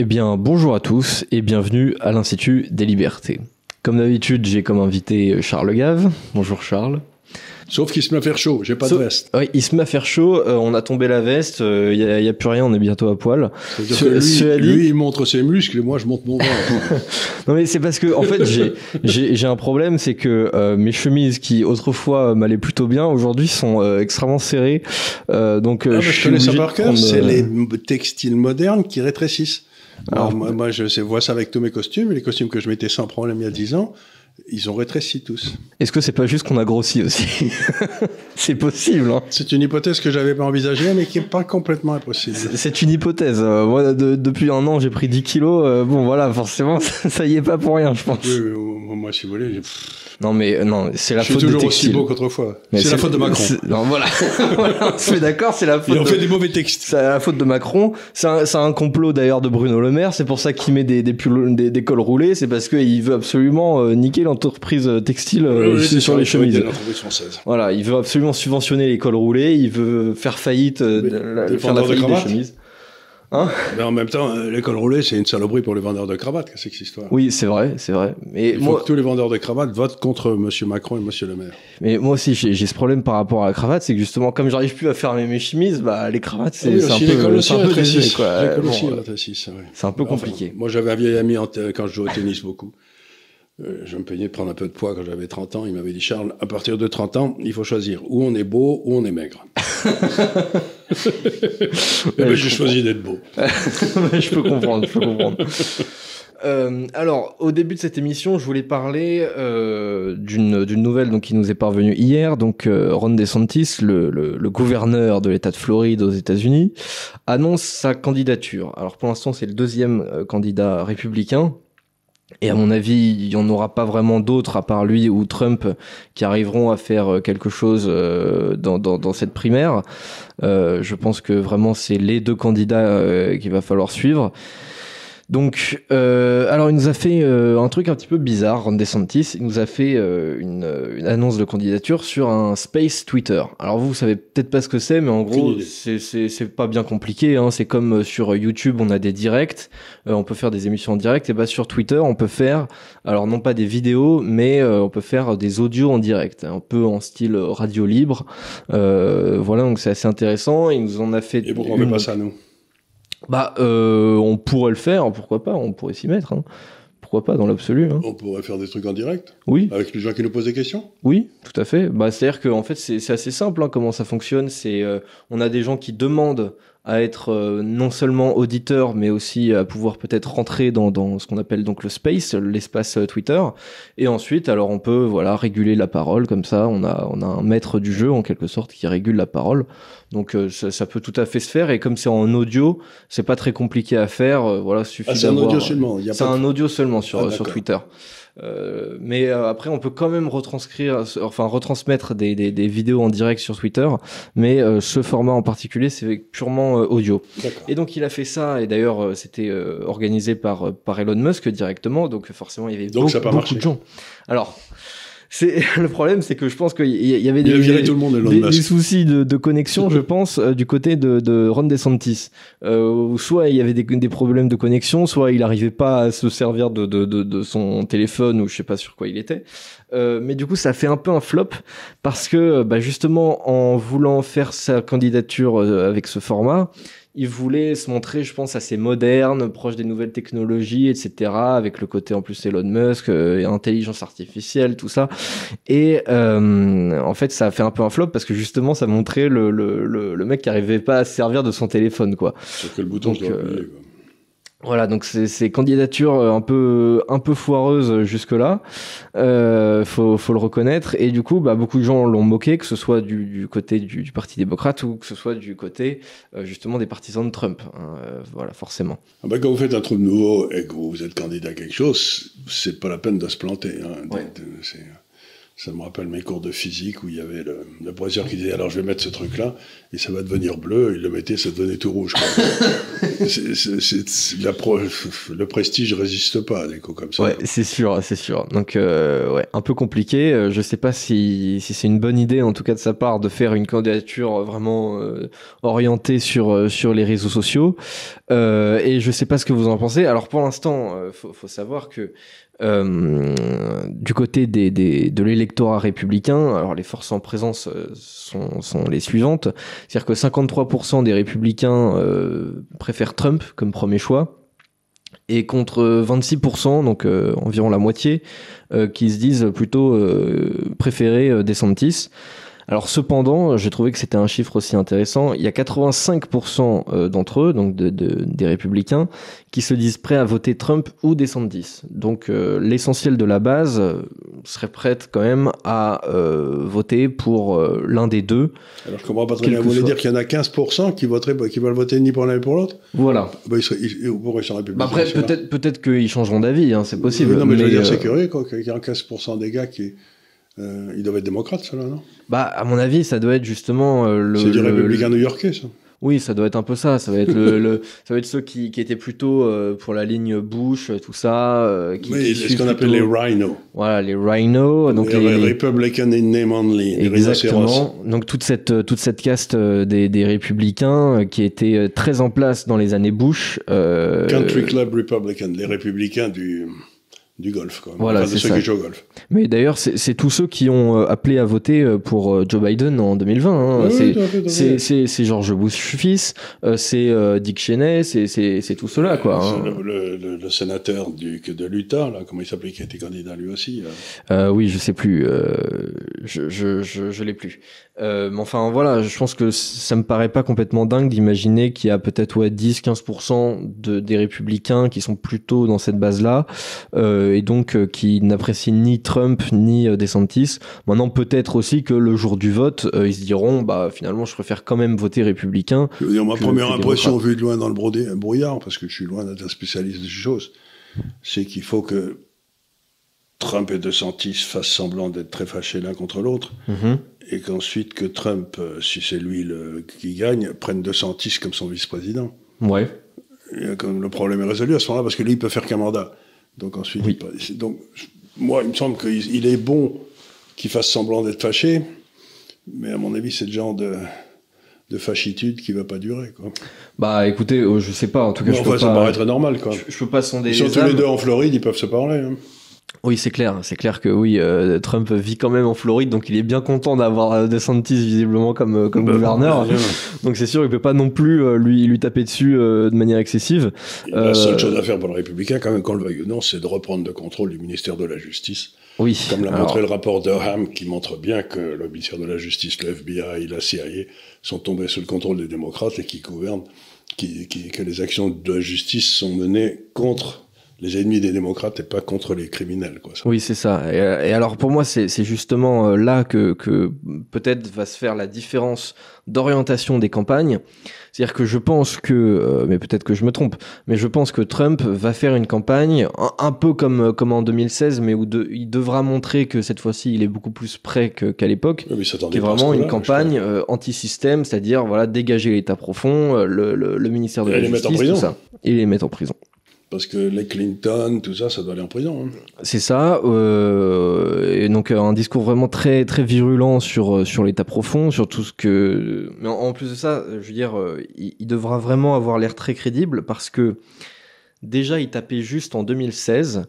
Eh bien, bonjour à tous et bienvenue à l'Institut des Libertés. Comme d'habitude, j'ai comme invité Charles Gave. Bonjour Charles. Sauf qu'il se met à faire chaud, j'ai pas de veste. Oui, il se met à faire chaud, euh, on a tombé la veste, il euh, n'y a, plus rien, on est bientôt à poil. Lui, lui, il montre ses muscles et moi je montre mon ventre. non mais c'est parce que en fait j'ai un problème, c'est que euh, mes chemises qui autrefois m'allaient plutôt bien, aujourd'hui sont extrêmement serrées. donc ah, je, je connais ça par cœur, c'est les textiles modernes qui rétrécissent. Alors, moi, moi, je vois ça avec tous mes costumes, les costumes que je mettais sans problème il y a 10 ans. Ils ont rétréci tous. Est-ce que c'est pas juste qu'on a grossi aussi C'est possible. Hein c'est une hypothèse que j'avais pas envisagée, mais qui est pas complètement impossible. C'est une hypothèse. Euh, moi, depuis un an, j'ai pris 10 kilos. Euh, bon, voilà, forcément, ça, y est pas pour rien, je pense. moi, si vous voulez. Non, mais non, c'est la je faute suis toujours aussi beau qu'autrefois. C'est la faute de Macron. Non, voilà. voilà on se fait d'accord, c'est la faute. Il en fait des mauvais textes. C'est la faute de Macron. C'est un, un, complot d'ailleurs de Bruno Le Maire. C'est pour ça qu'il met des, des, des, des cols roulés. C'est parce qu'il veut absolument euh, niquer l'entreprise textile euh, sur les chemises. Voilà, il veut absolument subventionner les cols roulés. Il veut faire faillite, euh, faire la faillite des chemises. Hein mais en même temps, euh, l'école roulée, c'est une saloperie pour les vendeurs de cravates, c'est cette histoire. Oui, c'est vrai, c'est vrai. Mais Il faut que tous les vendeurs de cravates votent contre M. Macron et M. Le Maire. Mais moi aussi, j'ai ce problème par rapport à la cravate, c'est que justement, comme j'arrive plus à fermer mes chemises, bah, les cravates, c'est un peu, c'est un peu désuet, quoi. c'est un peu compliqué. moi, j'avais un vieil ami quand je jouais au tennis beaucoup. Euh, je me peignais de prendre un peu de poids quand j'avais 30 ans. Il m'avait dit, Charles, à partir de 30 ans, il faut choisir où on est beau ou on est maigre. Ben, j'ai choisi d'être beau. je peux comprendre, je peux comprendre. Euh, alors, au début de cette émission, je voulais parler euh, d'une nouvelle donc, qui nous est parvenue hier. Donc, euh, Ron DeSantis, le, le, le gouverneur de l'État de Floride aux États-Unis, annonce sa candidature. Alors, pour l'instant, c'est le deuxième candidat républicain et à mon avis, il n'y en aura pas vraiment d'autres à part lui ou Trump qui arriveront à faire euh, quelque chose euh, dans, cette primaire. Euh, je pense que vraiment c'est les deux candidats qu'il va falloir suivre. Donc, euh, alors il nous a fait euh, un truc un petit peu bizarre, Ron DeSantis. Il nous a fait euh, une, une, annonce de candidature sur un space Twitter. Alors vous, vous savez peut-être pas ce que c'est, mais en gros, c'est pas bien compliqué. Hein. C'est comme euh, sur YouTube, on a des directs, euh, on peut faire des émissions en direct. Et bah sur Twitter, on peut faire, alors non pas des vidéos, mais on peut faire des audios en direct, un peu en style radio libre. voilà, donc c'est assez intéressant. Il nous en a fait. Et pourquoi on pas ça nous bah, euh, on pourrait le faire, pourquoi pas, on pourrait s'y mettre. Hein. Pourquoi pas, dans l'absolu. Hein. On pourrait faire des trucs en direct Oui. Avec les gens qui nous posent des questions? Oui, tout à fait. Bah, C'est-à-dire qu'en fait, c'est assez simple hein, comment ça fonctionne. C'est euh, On a des gens qui demandent à être euh, non seulement auditeur, mais aussi à pouvoir peut-être rentrer dans, dans ce qu'on appelle donc le space, l'espace euh, Twitter. Et ensuite, alors on peut voilà réguler la parole comme ça. On a on a un maître du jeu en quelque sorte qui régule la parole. Donc euh, ça, ça, peut tout à fait se faire. Et comme c'est en audio, c'est pas très compliqué à faire. voilà, suffit ah, c'est un audio seulement. C'est un audio seulement sur ah, sur Twitter. Euh, mais euh, après, on peut quand même retranscrire, enfin retransmettre des, des, des vidéos en direct sur Twitter, mais euh, ce format en particulier, c'est purement audio. Et donc, il a fait ça, et d'ailleurs, c'était organisé par, par Elon Musk directement, donc forcément, il y avait donc, beaucoup, beaucoup de gens. Alors, c'est le problème, c'est que je pense qu'il y avait des, tout le monde, des, des, soucis de, de connexion, je pense, euh, du côté de, de Ron DeSantis. Euh, soit il y avait des, problèmes de connexion, soit il n'arrivait pas à se servir de, de, de, son téléphone ou je sais pas sur quoi il était. Euh, mais du coup, ça fait un peu un flop parce que bah, justement, en voulant faire sa candidature euh, avec ce format, il voulait se montrer, je pense, assez moderne, proche des nouvelles technologies, etc. Avec le côté en plus Elon Musk, euh, intelligence artificielle, tout ça. Et euh, en fait, ça a fait un peu un flop parce que justement, ça montrait le, le, le, mec qui arrivait pas à se servir de son téléphone, quoi. Sur quel bouton Donc, je dois appuyer, quoi. Voilà, donc c'est candidatures euh, un peu un peu foireuses jusque là, euh, faut faut le reconnaître. Et du coup, bah beaucoup de gens l'ont moqué, que ce soit du, du côté du, du, parti démocrate ou que ce soit du côté euh, justement des partisans de Trump. Hein, euh, voilà, forcément. Ah bah quand vous faites un truc nouveau et que vous êtes candidat à quelque chose, c'est pas la peine de se planter. Hein, ouais. Ça me rappelle mes cours de physique où il y avait le, le professeur qui disait alors je vais mettre ce truc-là et ça va devenir bleu. Il le mettait, ça devenait tout rouge. c'est, la pro, le prestige résiste pas à des coups comme ça. Ouais, c'est sûr, c'est sûr. Donc euh, ouais, un peu compliqué. Euh, je sais pas si, si c'est une bonne idée en tout cas de sa part de faire une candidature vraiment euh, orientée sur euh, sur les réseaux sociaux. Euh, et je sais pas ce que vous en pensez. Alors pour l'instant, faut, faut savoir que euh, du côté des, des de l'électorat républicain, alors les forces en présence euh, sont, sont les suivantes, c'est-à-dire que 53% des républicains euh, préfèrent Trump comme premier choix, et contre 26%, donc euh, environ la moitié, euh, qui se disent plutôt préférer DeSantis. Alors cependant, j'ai trouvé que c'était un chiffre aussi intéressant. Il y a 85% euh, d'entre eux, donc de, de, des républicains, qui se disent prêts à voter Trump ou DeSantis. Donc euh, l'essentiel de la base euh, serait prête quand même à euh, voter pour euh, l'un des deux. Alors je comprends pas très bien. Vous voulez dire qu'il y en a 15% qui voteraient, qui veulent voter ni pour l'un ni pour l'autre? Voilà. bah, ils seraient, ils, ils républicains bah après, peut-être peut-être qu'ils changeront d'avis, hein, c'est possible. non, mais, mais je veux dire, euh, c'est curieux, quoi, qu'il y a 15% des gars qui. Euh, ils doivent être démocrates, ceux-là, non? Bah, à mon avis, ça doit être justement euh, le. C'est du républicain new-yorkais, ça. Oui, ça doit être un peu ça. Ça va être le, le- ça va être ceux qui, qui étaient plutôt euh, pour la ligne Bush, tout ça, euh, qui, Oui, qui c'est ce qu'on appelle les rhinos. Voilà, les rhinos. Donc les, les, Republican in name only. Les. Exactement. Donc toute cette toute cette caste euh, des, des républicains euh, qui était euh, très en place dans les années Bush. euh, Country Club Republican, les républicains du, du golf, quoi. Voilà, Enfin, de c'est ceux ça. qui jouent au golf. Mais d'ailleurs, c'est c'est tous ceux qui ont euh, appelé à voter euh, pour euh, Joe Biden en 2020. hein. Oui, c'est George Bush fils, euh, c'est euh, Dick Cheney, c'est c'est c'est tout cela quoi. hein. Le, le, le, le sénateur du, de l'Utah, là, comment il s'appelait, qui a été candidat lui aussi. là. Euh, oui, je sais plus. Euh, je je je, je l'ai plus. Euh, mais enfin voilà, je pense que ça me paraît pas complètement dingue d'imaginer qu'il y a peut-être ouais 10-15% de des républicains qui sont plutôt dans cette base-là euh, et donc euh, qui n'apprécient ni Trump ni euh, DeSantis. Maintenant peut-être aussi que le jour du vote, euh, ils se diront bah finalement je préfère quand même voter républicain. Je veux dire, ma première impression, vue de loin dans le brouillard, parce que je suis loin d'être un spécialiste de ces choses, c'est qu'il faut que Trump et DeSantis fassent semblant d'être très fâchés l'un contre l'autre, Mhm. et qu'ensuite que Trump, euh, si c'est lui le, qui gagne, prenne DeSantis comme son vice-président. Ouais. Et comme le problème est résolu à ce moment-là, parce que lui, il peut faire qu'un mandat. Donc ensuite, Oui. il peut- donc moi, il me semble qu'il il est bon qu'il fasse semblant d'être fâché, mais à mon avis, c'est le genre de, de fâchitude qui va pas durer. Quoi. Bah écoutez, euh, je sais pas. En tout cas, Mais je enfin, peux ça pas. paraît très normal. Quoi. je, je peux pas sonder Ils sont les tous les deux en Floride, ils peuvent se parler. hein. Oui, c'est clair, c'est clair que oui, euh, Trump vit quand même en Floride, donc il est bien content d'avoir euh, DeSantis visiblement comme euh, comme Bah, gouverneur. Donc c'est sûr, il peut pas non plus euh, lui lui taper dessus euh, de manière excessive. La seule chose à faire pour le républicain, quand même, qu'on le veuille ou non, c'est de reprendre le contrôle du ministère de la Justice. Oui. Comme l'a Alors, montré le rapport Durham, qui montre bien que le ministère de la Justice, le FBI, la CIA sont tombés sous le contrôle des démocrates et qui gouvernent, qui, qui- que les actions de la justice sont menées contre les ennemis des démocrates et pas contre les criminels. Quoi. Oui, c'est ça. Et, et alors pour moi, c'est justement euh, là que, que peut-être va se faire la différence d'orientation des campagnes. C'est-à-dire que je pense que, euh, mais peut-être que je me trompe, mais je pense que Trump va faire une campagne un, un peu comme, euh, comme en 2016, mais où de- il devra montrer que cette fois-ci, il est beaucoup plus prêt qu'à l'époque. Oui, qui est vraiment une campagne euh, anti-système, c'est-à-dire voilà dégager l'État profond, le, le, le ministère de Et la les mettre en Justice, tout prison. ça, et les mettre en prison. Parce que les Clinton, tout ça, ça doit aller en prison. hein. C'est ça, euh, et donc un discours vraiment très très virulent sur euh, sur l'État profond, sur tout ce que. Mais en, en plus de ça, je veux dire, euh, il, il devra vraiment avoir l'air très crédible parce que déjà il tapait juste en 2016,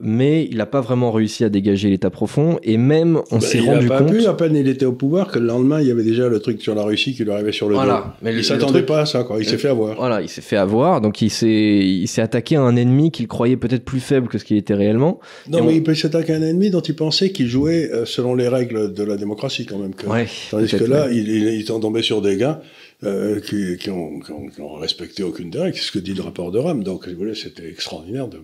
mais il n'a pas vraiment réussi à dégager l'État profond, et même on Bah, s'est il a rendu pas compte. pu, à peine il était au pouvoir, que le lendemain, il y avait déjà le truc sur la Russie qui lui arrivait sur le dos. Mais il le s'attendait truc- pas à ça, quoi. Il s'est fait avoir. Voilà, il s'est fait avoir, donc il s'est il attaqué à un ennemi qu'il croyait peut-être plus faible que ce qu'il était réellement. Non, Et mais on- il peut s'attaquer à un ennemi dont il pensait qu'il jouait euh, selon les règles de la démocratie, quand même. que- Ouais. Tandis que là, ouais. il, il, il est tombé sur des gars euh, qui, qui, ont, qui, ont, qui ont respecté aucune des règles. C'est ce que dit le rapport de Ram. Donc, vous voulez, c'était extraordinaire. De...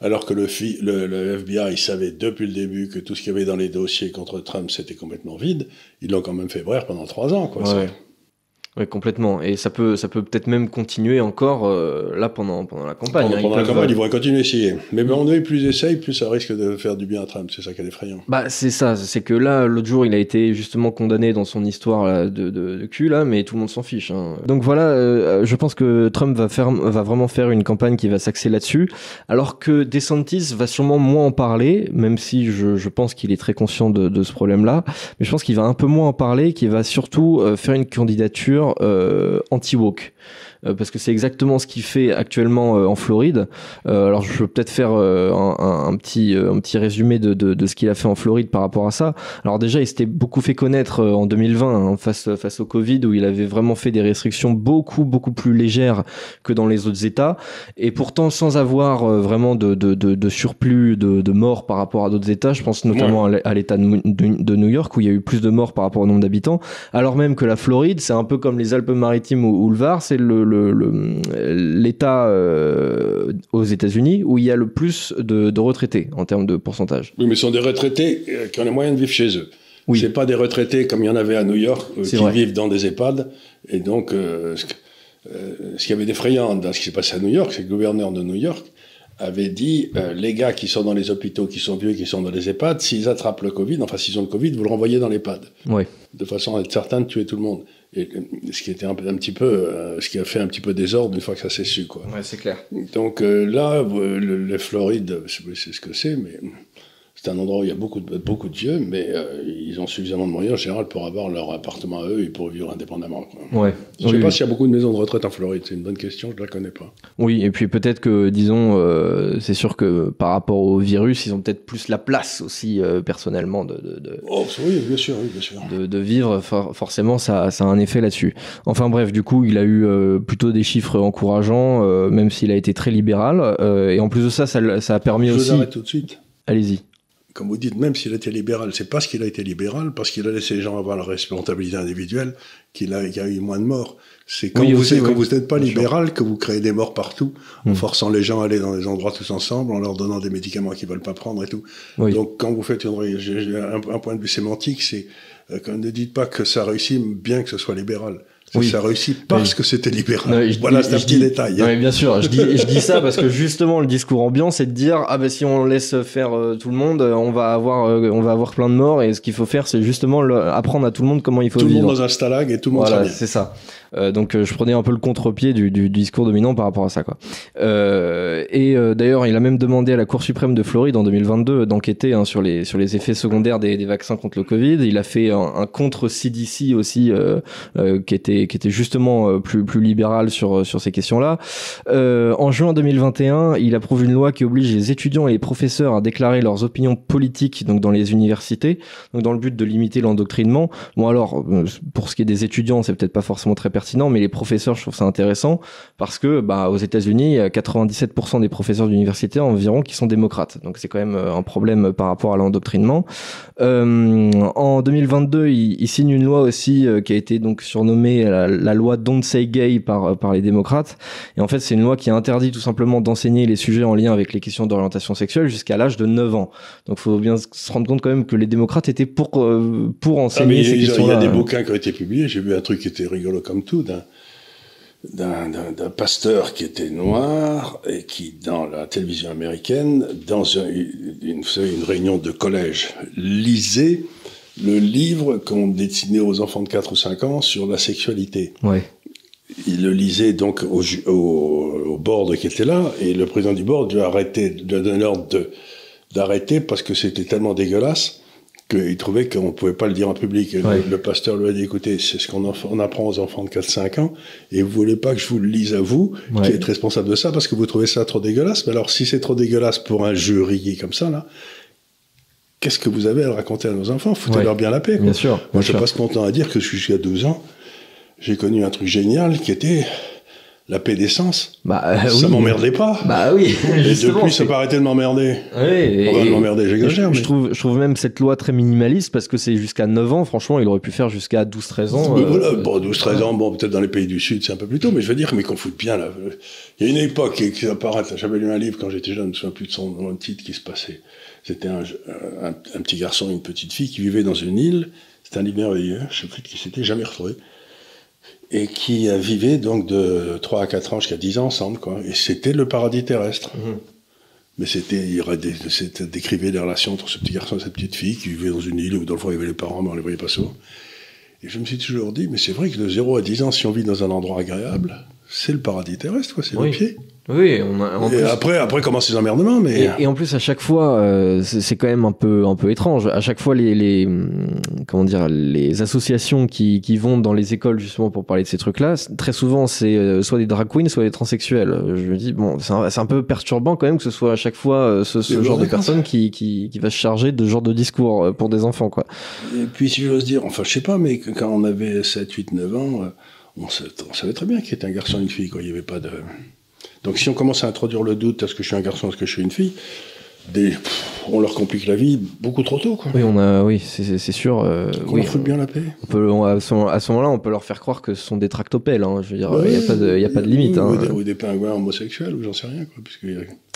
Alors que le, fi- le, le FBI, il savait depuis le début que tout ce qu'il y avait dans les dossiers contre Trump, c'était complètement vide. Ils l'ont quand même fait brère pendant trois ans. Quoi. Ouais. Oui, complètement. Et ça peut, ça peut peut-être même continuer encore euh, là pendant, pendant la campagne. Pendant, hein. pendant la campagne, euh, ils vont continuer à essayer. Mais bon, on plus ils essayent, plus ça risque de faire du bien à Trump. C'est ça qui est effrayant. Bah c'est ça, c'est que là l'autre jour il a été justement condamné dans son histoire là, de, de, de cul là, mais tout le monde s'en fiche. Hein. Donc voilà, euh, je pense que Trump va faire, va vraiment faire une campagne qui va s'axer là-dessus, alors que DeSantis va sûrement moins en parler, même si je, je pense qu'il est très conscient de, de ce problème-là, mais je pense qu'il va un peu moins en parler, qu'il va surtout euh, faire une candidature euh, anti-woke. Euh, parce que c'est exactement ce qu'il fait actuellement euh, en Floride. Alors je peux peut-être faire un, un- un petit un petit résumé de, de, de ce qu'il a fait en Floride par rapport à ça. Alors déjà, il s'était beaucoup fait connaître en 2020 hein, face face au Covid où il avait vraiment fait des restrictions beaucoup beaucoup plus légères que dans les autres États et pourtant sans avoir vraiment de, de, surplus de, de morts par rapport à d'autres États. Je pense notamment à l'É- à l'État de New York où il y a eu plus de morts par rapport au nombre d'habitants, alors même que la Floride, c'est un peu comme les Alpes-Maritimes ou, ou le Var, c'est le le- le- l'État euh, aux États-Unis où il y a le plus de, de retraités en termes de pourcentage. Oui, mais ce sont des retraités euh, qui ont les moyens de vivre chez eux. Oui. C'est pas des retraités comme il y en avait à New York, euh, qui vrai. vivent dans des EHPAD. Et donc, euh, ce, que- euh, ce qui avait d'effrayant dans ce qui s'est passé à New York, c'est que le gouverneur de New York avait dit euh, les gars qui sont dans les hôpitaux, qui sont vieux, qui sont dans les EHPAD, s'ils attrapent le Covid, enfin s'ils ont le Covid, vous le renvoyez dans l'EHPAD, Ouais. de façon à être certain de tuer tout le monde. Et euh, ce qui était un, petit peu, euh, ce qui a fait un petit peu désordre une fois que ça s'est su, quoi. Ouais, c'est clair. Donc euh, là, le, le Floride, c'est c'est ce que c'est, mais c'est un endroit où il y a beaucoup de, beaucoup de vieux, mais euh, ils ont suffisamment de moyens en général pour avoir leur appartement à eux et pour vivre indépendamment. Quoi. Ouais. Je ne Oui, sais pas oui. s'il y a beaucoup de maisons de retraite en Floride, c'est une bonne question, je ne la connais pas. Oui, et puis peut-être que, disons, euh, c'est sûr que par rapport au virus, ils ont peut-être plus la place aussi euh, personnellement de, de, de, Oh, oui, bien sûr, oui, bien sûr. de, de vivre. For- forcément, ça, ça a un effet là-dessus. Enfin bref, du coup, il a eu plutôt des chiffres encourageants, même s'il a été très libéral. et en plus de ça, ça, a permis Je vous aussi. arrête tout de suite. Allez-y. Comme vous dites, même s'il était libéral, c'est parce qu'il a été libéral, parce qu'il a laissé les gens avoir leur responsabilité individuelle, qu'il a, y a eu moins de morts. C'est quand, Oui, vous, aussi, quand oui. vous n'êtes pas Bien sûr. libéral que vous créez des morts partout, en Mm. forçant les gens à aller dans des endroits tous ensemble, en leur donnant des médicaments qu'ils veulent pas prendre et tout. Oui. Donc, quand vous faites une, un, un point de vue sémantique, c'est euh, ne dites pas que ça réussit bien que ce soit libéral. Oui. Ça réussit parce que c'était libéral. Non, je voilà, c'est un je petit dis- détail. Non, mais bien sûr, je dis, je dis ça parce que justement le discours ambiant, c'est de dire ah bah si on laisse faire euh, tout le monde, euh, on va avoir euh, on va avoir plein de morts et ce qu'il faut faire, c'est justement le- apprendre à tout le monde comment il faut tout le vivre. monde dans un stalag et tout le monde Voilà, c'est ça. Euh, donc euh, je prenais un peu le contre-pied du, du, discours dominant par rapport à ça quoi. Euh, et euh, d'ailleurs, il a même demandé à la Cour suprême de Floride en 2022 d'enquêter hein, sur les sur les effets secondaires des, des vaccins contre le Covid. Il a fait un, un contre CDC aussi qui était qui était justement plus plus libéral sur sur ces questions-là. En juin 2021, il approuve une loi qui oblige les étudiants et les professeurs à déclarer leurs opinions politiques donc dans les universités, donc dans le but de limiter l'endoctrinement. Bon alors, pour ce qui est des étudiants, c'est peut-être pas forcément très pertinent, mais les professeurs, je trouve ça intéressant parce que bah, aux États-Unis, il y a 97% des professeurs d'université environ qui sont démocrates. Donc c'est quand même euh, un problème par rapport à l'endoctrinement. Euh, en 2022, il, il signe une loi aussi euh, qui a été donc surnommée la, la loi Don't Say Gay par, par les démocrates. Et en fait, c'est une loi qui interdit tout simplement d'enseigner les sujets en lien avec les questions d'orientation sexuelle jusqu'à l'âge de 9 ans. Donc faut bien se rendre compte quand même que les démocrates étaient pour, euh, pour Ah, mais enseigner il y a- ces il y a des bouquins qui ont été publiés. J'ai vu un truc qui était rigolo comme d'un d'un- pasteur qui était noir et qui, dans la télévision américaine, dans un- une, une réunion de collège, lisait le livre qu'on destinait aux enfants de 4 ou 5 ans sur la sexualité. Ouais. Il le lisait donc au, au, au board qui était là, et le président du board lui a arrêté, lui a donné l'ordre d'arrêter parce que c'était tellement dégueulasse qu'il trouvait qu'on ne pouvait pas le dire en public. Le- Ouais. le, pasteur lui a dit, écoutez, c'est ce qu'on apprend aux enfants de 4-5 ans, et vous voulez pas que je vous le lise à vous, Ouais. qui êtes responsable de ça, parce que vous trouvez ça trop dégueulasse. Mais alors, si c'est trop dégueulasse pour un jury comme ça, là, qu'est-ce que vous avez à raconter à nos enfants? Foutez-leur bien la paix. quoi. Bien sûr. Moi, je sûr. passe mon temps à dire que jusqu'à 12 ans, j'ai connu un truc génial qui était la paix d'essence. Bah, euh, ça oui. m'emmerdait pas. Bah oui, et justement. depuis, ça c'est- n'a pas arrêté de m'emmerder. Va et- m'emmerder, j'exagère, je, mais- je trouve, je trouve même cette loi très minimaliste parce que c'est jusqu'à 9 ans. Franchement, il aurait pu faire jusqu'à 12-13 ans. Euh, voilà, bon, 12-13 ans, bon, peut-être dans les pays du Sud, c'est un peu plus tôt, mais je veux dire, mais qu'on foute bien, là. Il y a une époque qui, qui apparaît, j'avais lu un livre quand j'étais jeune, je ne me souviens plus de son nom, titre qui se passait. C'était un, un, un petit garçon et une petite fille qui vivaient dans une île. C'était un livre merveilleux, je ne sais plus qui c'était, jamais retrouvé. Et qui vivaient donc de 3 à 4 ans jusqu'à 10 ans ensemble. Quoi. Et c'était le paradis terrestre. Mhm. Mais c'était, il décrivait des relations entre ce petit garçon et cette petite fille qui vivaient dans une île où dans le fond il y avait les parents, mais on les voyait pas souvent. Et je me suis toujours dit, mais c'est vrai que de 0 à 10 ans, si on vit dans un endroit agréable, c'est le paradis terrestre, quoi, c'est le pied. Oui, on a, et après, après commencent les emmerdements, mais et, en plus à chaque fois, euh, c'est quand même un peu, un peu étrange. À chaque fois, les, les comment dire, les associations qui, qui vont dans les écoles justement pour parler de ces trucs-là, très souvent c'est euh, soit des drag queens, soit des transsexuels. Je me dis bon, c'est un, un, peu perturbant quand même que ce soit à chaque fois euh, ce, ce genre de personne qui, qui, qui va se charger de ce genre de discours pour des enfants, quoi. Et puis si j'ose dire, enfin je sais pas, mais quand on avait 7, 8, 9 ans, on, savait très bien qu'il était un garçon et une fille, quoi. Il y avait pas de donc si on commence à introduire le doute, est-ce que je suis un garçon, est-ce que je suis une fille des, on leur complique la vie beaucoup trop tôt. Quoi. Oui, on a, oui, c'est sûr. Euh, on oui, fout bien la paix. On peut, à ce, moment-là, on peut leur faire croire que ce sont des tractopelles. Hein, je veux dire, il n'y a pas de, y a pas de limite. Ou, hein. des, ou, des, pingouins homosexuels, ou j'en sais rien. Quoi, puisque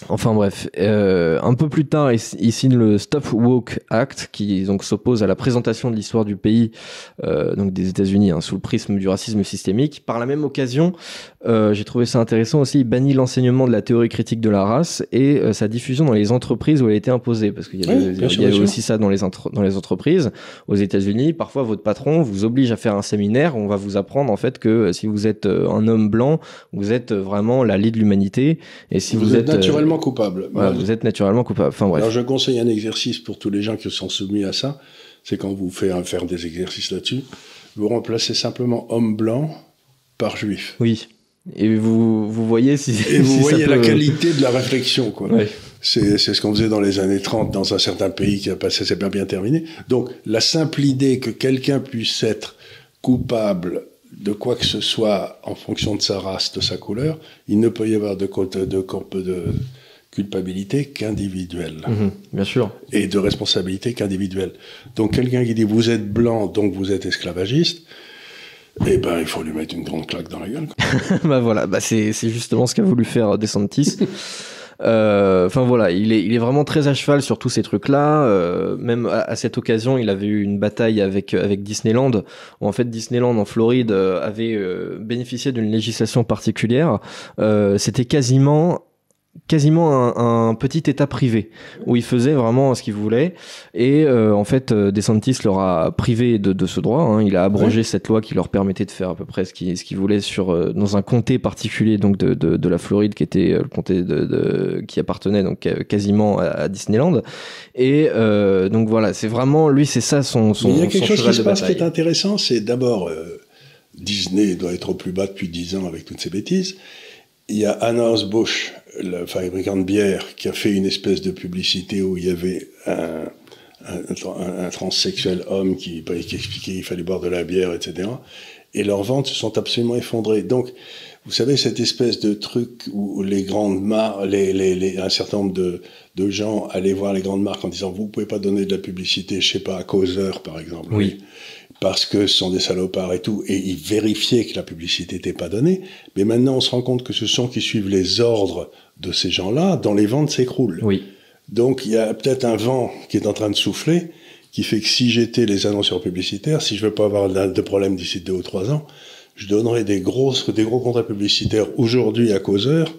Enfin bref, euh, un peu plus tard, il, signe le Stop Woke Act, qui donc s'oppose à la présentation de l'histoire du pays, euh, donc des États-Unis, hein, sous le prisme du racisme systémique. Par la même occasion, euh, j'ai trouvé ça intéressant aussi, il bannit l'enseignement de la théorie critique de la race et euh, sa diffusion dans les entreprises où elle a été imposée, parce qu'il y a, aussi ça dans les, dans les entreprises. Aux États-Unis, parfois votre patron vous oblige à faire un séminaire, on va vous apprendre en fait que euh, si vous êtes un homme blanc, vous êtes vraiment la lie de l'humanité, et si vous, êtes, naturellement coupable. vous êtes naturellement coupable. Enfin, bref. Alors je conseille un exercice pour tous les gens qui sont soumis à ça. C'est quand vous faites faire des exercices là-dessus, vous remplacez simplement homme blanc par juif. Oui. Et vous, vous voyez si. Et vous voyez la qualité de la réflexion, quoi. C'est, c'est ce qu'on faisait dans les années 30 dans un certain pays qui a passé, c'est pas bien terminé. Donc, la simple idée que quelqu'un puisse être coupable de quoi que ce soit en fonction de sa race, de sa couleur, il ne peut y avoir de, de, de, de culpabilité qu'individuelle. Mhm, bien sûr. Et de responsabilité qu'individuelle. Donc quelqu'un qui dit vous êtes blanc, donc vous êtes esclavagiste, eh ben il faut lui mettre une grande claque dans la gueule. bah voilà, bah c'est justement ce qu'a voulu faire DeSantis. Euh, enfin voilà, il est, il est vraiment très à cheval sur tous ces trucs-là. Euh, même à, cette occasion, il avait eu une bataille avec avec Disneyland. Où en fait, Disneyland en Floride euh, avait bénéficié d'une législation particulière. C'était quasiment quasiment un, petit état privé où il faisait vraiment ce qu'il voulait. Et euh, en fait euh, DeSantis leur a privé de, ce droit hein. il a abrogé cette loi qui leur permettait de faire à peu près ce qu'ils ce voulait sur euh, dans un comté particulier donc de, de, la Floride qui était le comté de, qui appartenait donc quasiment à, Disneyland. Et donc voilà c'est vraiment lui c'est ça son son il y a quelque chose qui se passe qui est intéressant c'est d'abord Disney doit être au plus bas depuis 10 ans avec toutes ces bêtises. Il y a Anna Bush le fabricant de bière, qui a fait une espèce de publicité où il y avait un, un, un, transsexuel homme qui, qui expliquait qu'il fallait boire de la bière, etc. Et leurs ventes se sont absolument effondrées. Donc, vous savez, cette espèce de truc où les grandes marques, les, les, les, un certain nombre de, de gens allaient voir les grandes marques en disant, vous pouvez pas donner de la publicité, je sais pas, à Causeur, par exemple. Oui parce que ce sont des salopards et tout, et ils vérifiaient que la publicité n'était pas donnée. Mais maintenant, on se rend compte que ce sont qui suivent les ordres de ces gens-là, dont les ventes s'écroulent. Oui. Donc, il y a peut-être un vent qui est en train de souffler, qui fait que si j'étais les annonceurs publicitaires, si je veux pas avoir de problème d'ici deux ou trois ans, je donnerais des grosses, des gros contrats publicitaires aujourd'hui à causeur,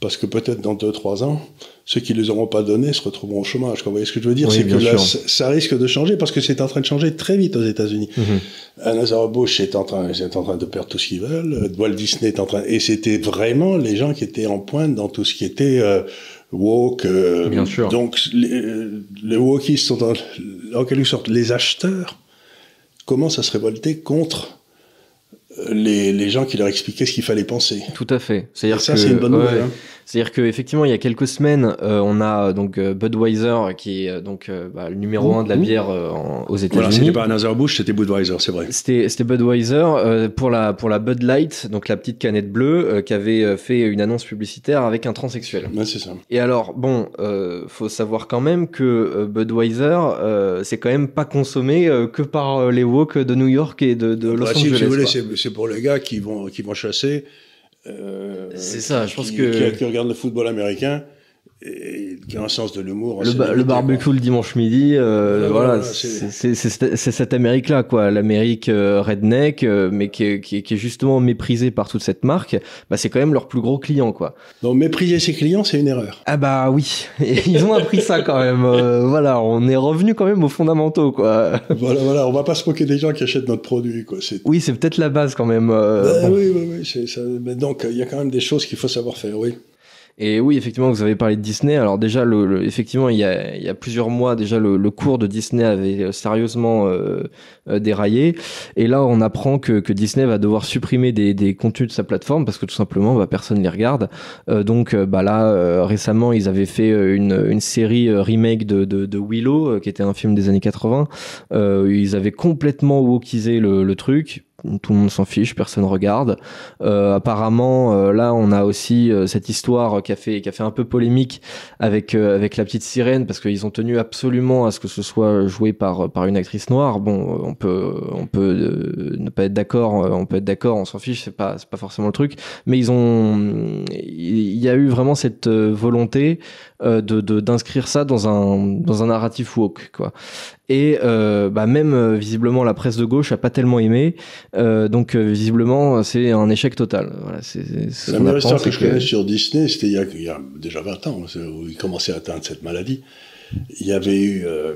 parce que peut-être dans deux, trois ans, ceux qui les auront pas donnés se retrouveront au chômage. Vous voyez ce que je veux dire? C'est que là, ça risque de changer parce que c'est en train de changer très vite aux États-Unis. Mm Bush est en train, est en train de perdre tout ce qu'ils veulent. Walt Disney est en train, et c'était vraiment les gens qui étaient en pointe dans tout ce qui était euh, woke. Euh, Bien sûr. Donc les, les wokistes sont en, en quelque sorte les acheteurs commencent à se révolter contre les, les, gens qui leur expliquaient ce qu'il fallait penser. Tout à fait. C'est-à-dire ça, c'est une bonne nouvelle. Hein. C'est-à-dire qu'effectivement, il y a quelques semaines, euh, on a donc euh, Budweiser qui est euh, donc bah, le numéro un de la bière aux États-Unis. Voilà, c'était pas Anheuser-Busch, c'était Budweiser, c'est vrai. C'était c'était Budweiser pour la pour la Bud Light, donc la petite canette bleue, qui avait fait une annonce publicitaire avec un transsexuel. Ouais, c'est ça. Et alors, bon, faut savoir quand même que Budweiser, c'est quand même pas consommé que par les woke de New York et de, de Los bah, Angeles. Si, c'est pour les gars qui vont qui vont chasser euh, c'est ça, je pense qui, que. Qui, regardent le football américain et qui a un sens de l'humour. Le, ba- le barbecue le dimanche midi, euh, Voilà, voilà, c'est cette Amérique-là, quoi, l'Amérique euh, redneck, euh, mais qui est, qui, est, qui est justement méprisée par toute cette marque. Bah, c'est quand même leur plus gros client, quoi. Donc mépriser ses clients, c'est une erreur. Ah bah oui, Et ils ont appris ça quand même. euh, voilà, on est revenu quand même aux fondamentaux, quoi. voilà, voilà, on va pas se moquer des gens qui achètent notre produit, quoi. Oui, c'est peut-être la base quand même. euh, Bah, bon. oui, oui, oui. c'est ça. Mais donc, il y a quand même des choses qu'il faut savoir faire, oui. Et oui, effectivement, vous avez parlé de Disney. Alors déjà, le, le- effectivement, il y, a, il y a plusieurs mois déjà, le, le cours de Disney avait euh, sérieusement euh, euh, déraillé. Et là, on apprend que, que Disney va devoir supprimer des, des contenus de sa plateforme parce que tout simplement, bah, personne les regarde. Euh, donc, euh, bah là, euh, récemment, ils avaient fait une, une série remake de, de, de Willow, qui était un film des années 80. Euh, ils avaient complètement wokisé le, le truc. Tout le monde s'en fiche, personne regarde. Euh, apparemment, euh, là, on a aussi euh, cette histoire qui a fait qui a fait un peu polémique avec euh, avec la petite sirène parce qu'ils ont tenu absolument à ce que ce soit joué par par une actrice noire. Bon, euh, on peut on peut euh, ne pas être d'accord, on peut être d'accord, on s'en fiche, c'est pas c'est pas forcément le truc. Mais ils ont il y a eu vraiment cette volonté de d'inscrire ça dans un dans un narratif woke quoi. Et bah même visiblement la presse de gauche a pas tellement aimé. Euh, donc euh, visiblement c'est un échec total. Voilà, c'est c'est ce La meilleure histoire que je connais sur Disney, c'était il, y a- il y a déjà 20 ans, c'est où ils commençaient à atteindre cette maladie. Il y avait eu. euh,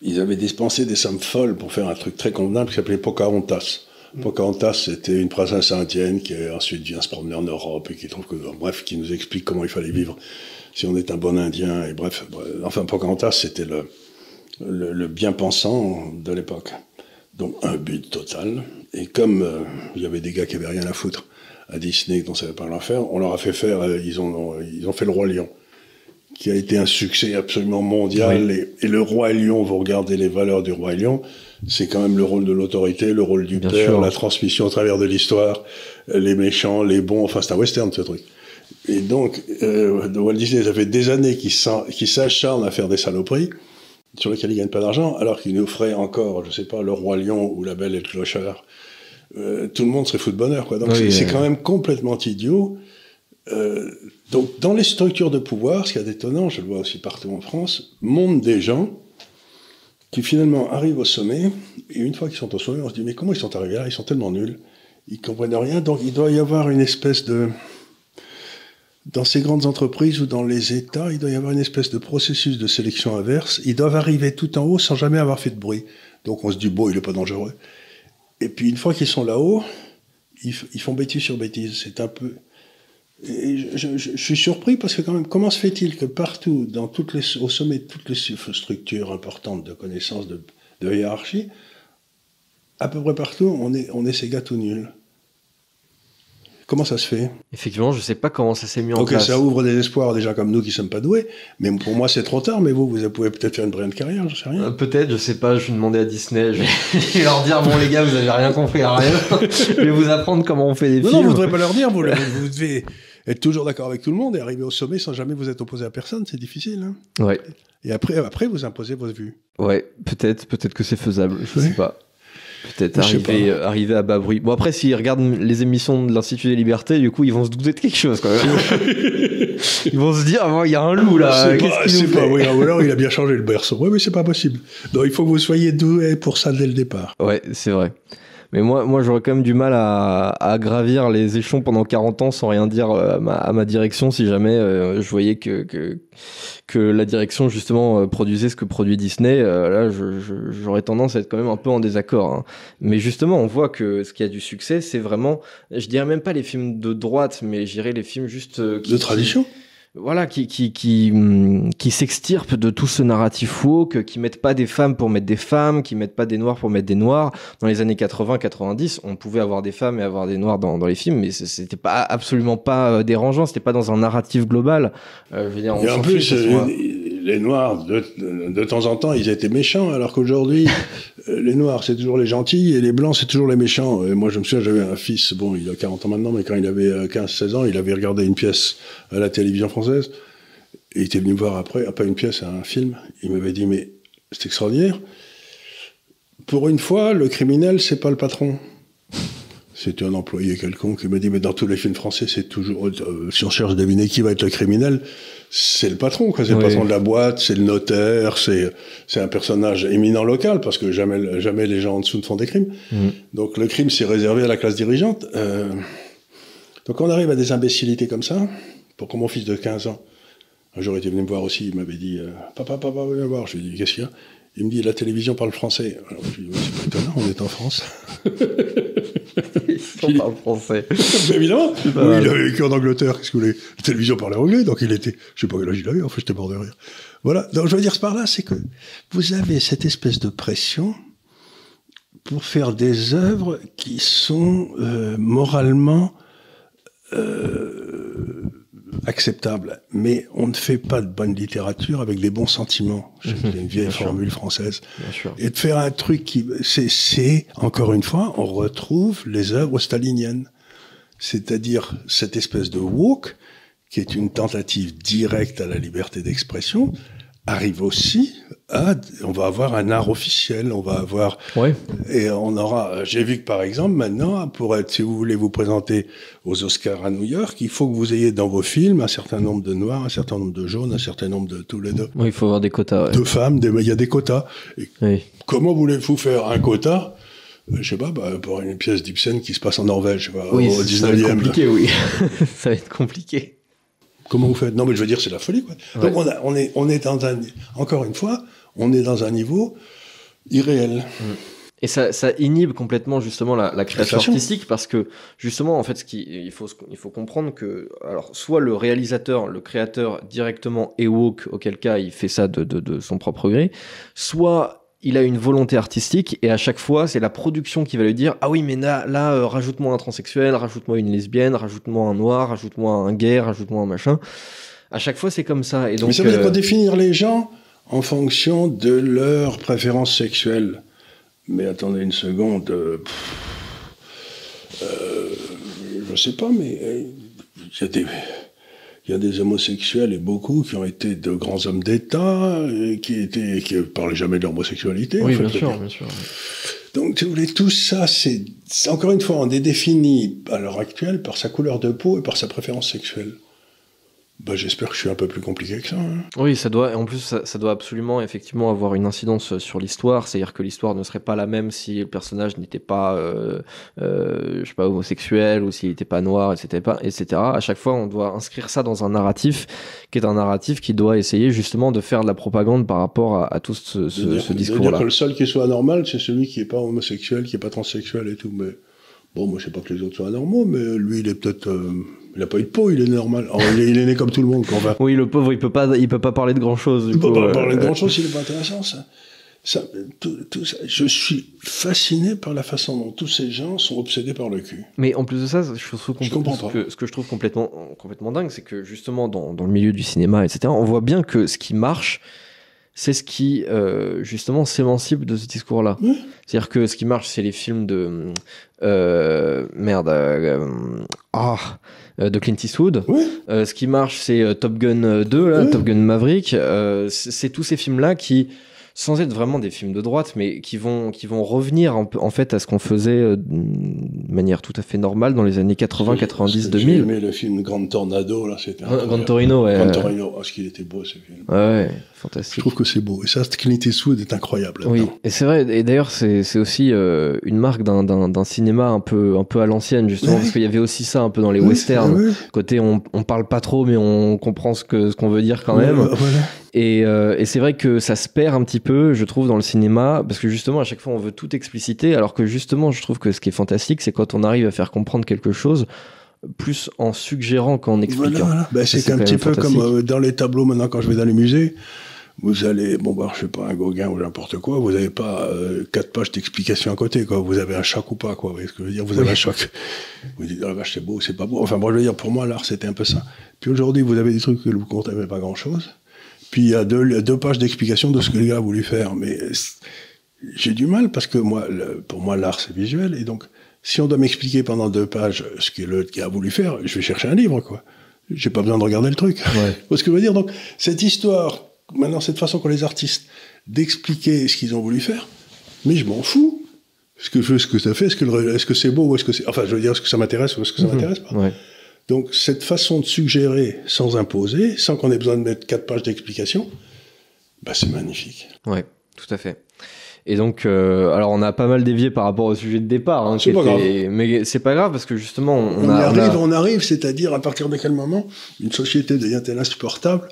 ils avaient dépensé des sommes folles pour faire un truc très convenable qui s'appelait Pocahontas. Pocahontas, c'était une princesse indienne qui ensuite vient se promener en Europe et qui trouve que, bref, qui nous explique comment il fallait vivre si on est un bon Indien. Et bref, bref. enfin, Pocahontas, c'était le, le, le bien-pensant de l'époque. Donc, un but total. Et comme euh, il y avait des gars qui avaient rien à foutre à Disney, qu'on savait pas leur faire, on leur a fait faire, euh, ils, ont, ils ont fait le Roi Lion, qui a été un succès absolument mondial. Et, et le Roi Lion, vous regardez les valeurs du Roi Lion, c'est quand même le rôle de l'autorité, le rôle du Bien père, sûr. la transmission au travers de l'histoire, les méchants, les bons, enfin c'est un western ce truc. Et donc, euh, Walt Disney, ça fait des années qu'il s'acharne à faire des saloperies sur lesquelles il gagne pas d'argent, alors qu'il nous ferait encore, je sais pas, le Roi Lion ou la Belle et le Clochard. Euh, tout le monde serait fou de bonheur, quoi. Donc Oui, c'est euh. quand même complètement idiot. Euh, donc dans les structures de pouvoir, ce qui est étonnant, je le vois aussi partout en France, montent des gens qui finalement arrivent au sommet, et une fois qu'ils sont au sommet, on se dit mais comment ils sont arrivés là? Ils sont tellement nuls, ils comprennent rien, donc il doit y avoir une espèce de dans ces grandes entreprises ou dans les États, il doit y avoir une espèce de processus de sélection inverse. Ils doivent arriver tout en haut sans jamais avoir fait de bruit. Donc on se dit, bon, il n'est pas dangereux. Et puis une fois qu'ils sont là-haut, ils, font bêtise sur bêtise. C'est un peu... Je, suis surpris parce que quand même, comment se fait-il que partout, dans toutes les, au sommet de toutes les structures importantes de connaissances, de, de hiérarchie, à peu près partout, on est, on est ces gars tout nuls? Comment ça se fait? Effectivement, je sais pas comment ça s'est mis en Ok, place. ça ouvre des espoirs déjà comme nous qui sommes pas doués, mais pour moi c'est trop tard. Mais vous, vous pouvez peut-être faire une brillante carrière, je sais Euh, rien. Peut-être, je sais pas, je vais demander à Disney, je vais, je vais leur dire, bon les gars, vous avez rien compris à rien, je vais vous apprendre comment on fait des non, films. non, vous ne devrez pas leur dire. Vous, vous devez être toujours d'accord avec tout le monde et arriver au sommet sans jamais vous être opposé à personne. C'est difficile. Hein Ouais, et après, après, vous imposez votre vue. ouais, peut-être, peut-être que c'est faisable, je Ouais. sais pas. Peut-être arriver, euh, arriver à bas bruit. Bon après, s'ils regardent les émissions de l'Institut des Libertés, du coup, ils vont se douter de quelque chose quand même. ils vont se dire, ah, il y a un loup là. c'est qu'est-ce pas, qu'il c'est nous pas, fait oui, ou alors il a bien changé le berceau. Oui, mais c'est pas possible. Donc il faut que vous soyez doué pour ça dès le départ. Ouais, c'est vrai. Mais moi, moi j'aurais quand même du mal à, à gravir les échelons pendant 40 ans sans rien dire euh, à ma, à ma direction si jamais euh, je voyais que, que, que la direction justement euh, produisait ce que produit Disney. euh, là, j'aurais tendance à être quand même un peu en désaccord. hein. Mais justement, on voit que ce qui a du succès, c'est vraiment, je dirais même pas les films de droite, mais je dirais les films juste... qui- De tradition. qui- voilà, qui, qui, qui, hum, qui s'extirpent de tout ce narratif woke, qui mettent pas des femmes pour mettre des femmes, qui mettent pas des noirs pour mettre des noirs. Dans les années 80-90, on pouvait avoir des femmes et avoir des noirs dans, dans les films, mais c'était pas absolument pas euh, dérangeant, c'était pas dans un narratif global. Euh, je veux dire, on Et en plus, euh, les Noirs, de, de temps en temps, ils étaient méchants, alors qu'aujourd'hui, euh, les Noirs, c'est toujours les gentils, et les Blancs, c'est toujours les méchants. Et moi, je me souviens, j'avais un fils, bon, il a 40 ans maintenant, mais quand il avait euh, 15-16 ans, il avait regardé une pièce à la télévision française, et il était venu me voir après, ah, pas une pièce, un film, il m'avait dit, mais c'est extraordinaire, pour une fois, le criminel, c'est pas le patron. C'était un employé quelconque. Qui m'a dit mais dans tous les films français c'est toujours euh, si on cherche à deviner qui va être le criminel c'est le patron quoi. C'est le patron de la boîte c'est le notaire c'est c'est un personnage éminent local parce que jamais jamais les gens en dessous ne font des crimes. Mm. donc le crime c'est réservé à la classe dirigeante. Euh, donc on arrive à des imbécilités comme ça. Pour que mon fils de 15 ans un jour il était venu me voir aussi il m'avait dit euh, papa papa viens voir je lui ai dit qu'est-ce qu'il y a? Il me dit la télévision parle français alors je lui ai dit c'est pas étonnant on est en France on parle français. évidemment. Oui, il avait vécu en Angleterre. Qu'est-ce que vous voulez La télévision parlait anglais, donc il était. Je sais pas quel âge il avait. En fait, j'étais mort de rire. Voilà. Donc, je veux dire par là, c'est que vous avez cette espèce de pression pour faire des œuvres qui sont euh, moralement euh, acceptable. Mais on ne fait pas de bonne littérature avec des bons sentiments. C'est mhm. une vieille formule française. Et de faire un truc qui, c'est, encore une fois, on retrouve les œuvres staliniennes. C'est-à-dire cette espèce de woke, qui est une tentative directe à la liberté d'expression, arrive aussi à, on va avoir un art officiel, on va avoir, ouais. et on aura, j'ai vu que par exemple maintenant, pour être, si vous voulez vous présenter aux Oscars à New York, il faut que vous ayez dans vos films un certain nombre de noirs, un certain nombre de jaunes, un certain nombre de tous les deux. Oui, il faut avoir des quotas. Ouais. De femmes, il y a des quotas. oui. Comment voulez-vous faire un quota? Je sais pas, bah, pour une pièce d'Ibsen qui se passe en Norvège, oui, au 19e. Ça va être compliqué, oui. ça va être compliqué. Comment vous faites? Non, mais je veux dire, c'est la folie, quoi. Donc on, a, on, est, on est dans un, encore une fois, on est dans un niveau irréel. Mm. Et ça, ça, inhibe complètement justement la, la création artistique parce que justement en fait ce qui il faut il faut comprendre que alors soit le réalisateur le créateur directement est woke auquel cas il fait ça de, de, de son propre gré soit il a une volonté artistique et à chaque fois c'est la production qui va lui dire ah oui mais là, là euh, rajoute-moi un transsexuel, rajoute-moi une lesbienne, rajoute-moi un noir, rajoute-moi un gay, rajoute-moi un machin. À chaque fois c'est comme ça. Et donc, mais ça veut dire euh... définir les gens en fonction de leurs préférences sexuelles. Mais attendez une seconde. Euh, euh je sais pas, mais euh, il y a des il y a des homosexuels et beaucoup qui ont été de grands hommes d'État, qui étaient, qui parlaient jamais de l'homosexualité. Oui, bien sûr, bien sûr. Donc, vous voulez, tout ça, c'est, encore une fois, on est défini à l'heure actuelle par sa couleur de peau et par sa préférence sexuelle. Bah, j'espère que je suis un peu plus compliqué que ça. Hein. Oui, ça doit, en plus, ça, doit absolument effectivement avoir une incidence sur l'histoire. C'est-à-dire que l'histoire ne serait pas la même si le personnage n'était pas, euh, euh, je sais pas, homosexuel ou s'il n'était pas noir, etc., etc. À chaque fois, on doit inscrire ça dans un narratif qui est un narratif qui doit essayer justement de faire de la propagande par rapport à, tout ce, ce, discours-là. dire que le seul qui soit anormal, c'est celui qui n'est pas homosexuel, qui n'est pas transsexuel et tout. Mais bon, moi, je sais pas que les autres soient anormaux, mais lui, il est peut-être. Euh, il n'a pas eu de peau, il est normal. il, est, né comme tout le monde. Quand va. Oui, le pauvre, il peut pas, il peut pas parler de grand chose. Il peut pas parler de grand chose, il n'est pas intéressant, ça. ça, tout, ça. Je suis fasciné par la façon dont tous ces gens sont obsédés par le cul. Mais en plus de ça, je, trouve je comprends ce que, ce que je trouve complètement, complètement dingue, c'est que justement, dans, dans, le milieu du cinéma, etc., on voit bien que ce qui marche, c'est ce qui euh, justement s'émancipe de ce discours-là. C'est-à-dire que ce qui marche, c'est les films de euh, merde, euh, ah, euh, de Clint Eastwood. Euh, ce qui marche, c'est euh, Top Gun 2, là, Top Gun Maverick. c'est tous ces films-là qui sans être vraiment des films de droite, mais qui vont, qui vont revenir en, en fait à ce qu'on faisait euh, de manière tout à fait normale dans les années 80, 90, 2000. J'ai aimé le film Grand Tornado, là, c'était Grand Torino, ouais. Grand Torino, parce qu'il était beau ce film. Ouais, fantastique. Je trouve que c'est beau. Et ça, Clint Eastwood est incroyable. Oui, et c'est vrai. Et d'ailleurs, c'est aussi euh, une marque d'un cinéma un peu, un peu à l'ancienne, justement, parce qu'il y avait aussi ça un peu dans les westerns. Côté, on, on parle pas trop, mais on comprend ce que ce qu'on veut dire quand même. Voilà. Et, euh, et c'est vrai que ça se perd un petit peu, je trouve, dans le cinéma, parce que justement, à chaque fois, on veut tout expliciter, alors que justement, je trouve que ce qui est fantastique, c'est quand on arrive à faire comprendre quelque chose plus en suggérant qu'en expliquant. Voilà, ben, c'est un petit peu comme euh, dans les tableaux maintenant quand je vais dans les musées. Vous allez, bon bah je sais pas, un Gauguin ou n'importe quoi, vous n'avez pas euh, quatre pages d'explication à côté, quoi. Vous avez un choc ou pas, quoi. Vous voyez ce que je veux dire? Vous avez un choc. Vous dites, oh, c'est beau, c'est pas beau. Enfin, bon, je veux dire, pour moi, l'art, c'était un peu ça. Puis aujourd'hui, vous avez des trucs que vous comptez pas grand chose. Puis il y a deux, deux pages d'explication de ce que le gars a voulu faire. Mais j'ai du mal parce que moi, pour moi, l'art, c'est visuel. Et donc, si on doit m'expliquer pendant deux pages ce que le gars a voulu faire, je vais chercher un livre, quoi. J'ai pas besoin de regarder le truc. Ouais. ce que je veux dire, donc, cette histoire, maintenant, cette façon qu'ont les artistes d'expliquer ce qu'ils ont voulu faire, mais je m'en fous. Est-ce que je ce que ça fait Est-ce que est-ce que c'est beau ou est-ce que c'est enfin je veux dire est-ce que ça m'intéresse ou est-ce que ça Mhm. m'intéresse pas? Ouais. Donc cette façon de suggérer sans imposer, sans qu'on ait besoin de mettre quatre pages d'explication, bah c'est magnifique. Ouais, tout à fait. Et donc, euh, alors on a pas mal dévié par rapport au sujet de départ, hein, C'est qui pas était- mais c'est pas grave parce que justement on, On, y a, on a- arrive, on arrive, c'est-à-dire à partir de quel moment une société devient-elle insupportable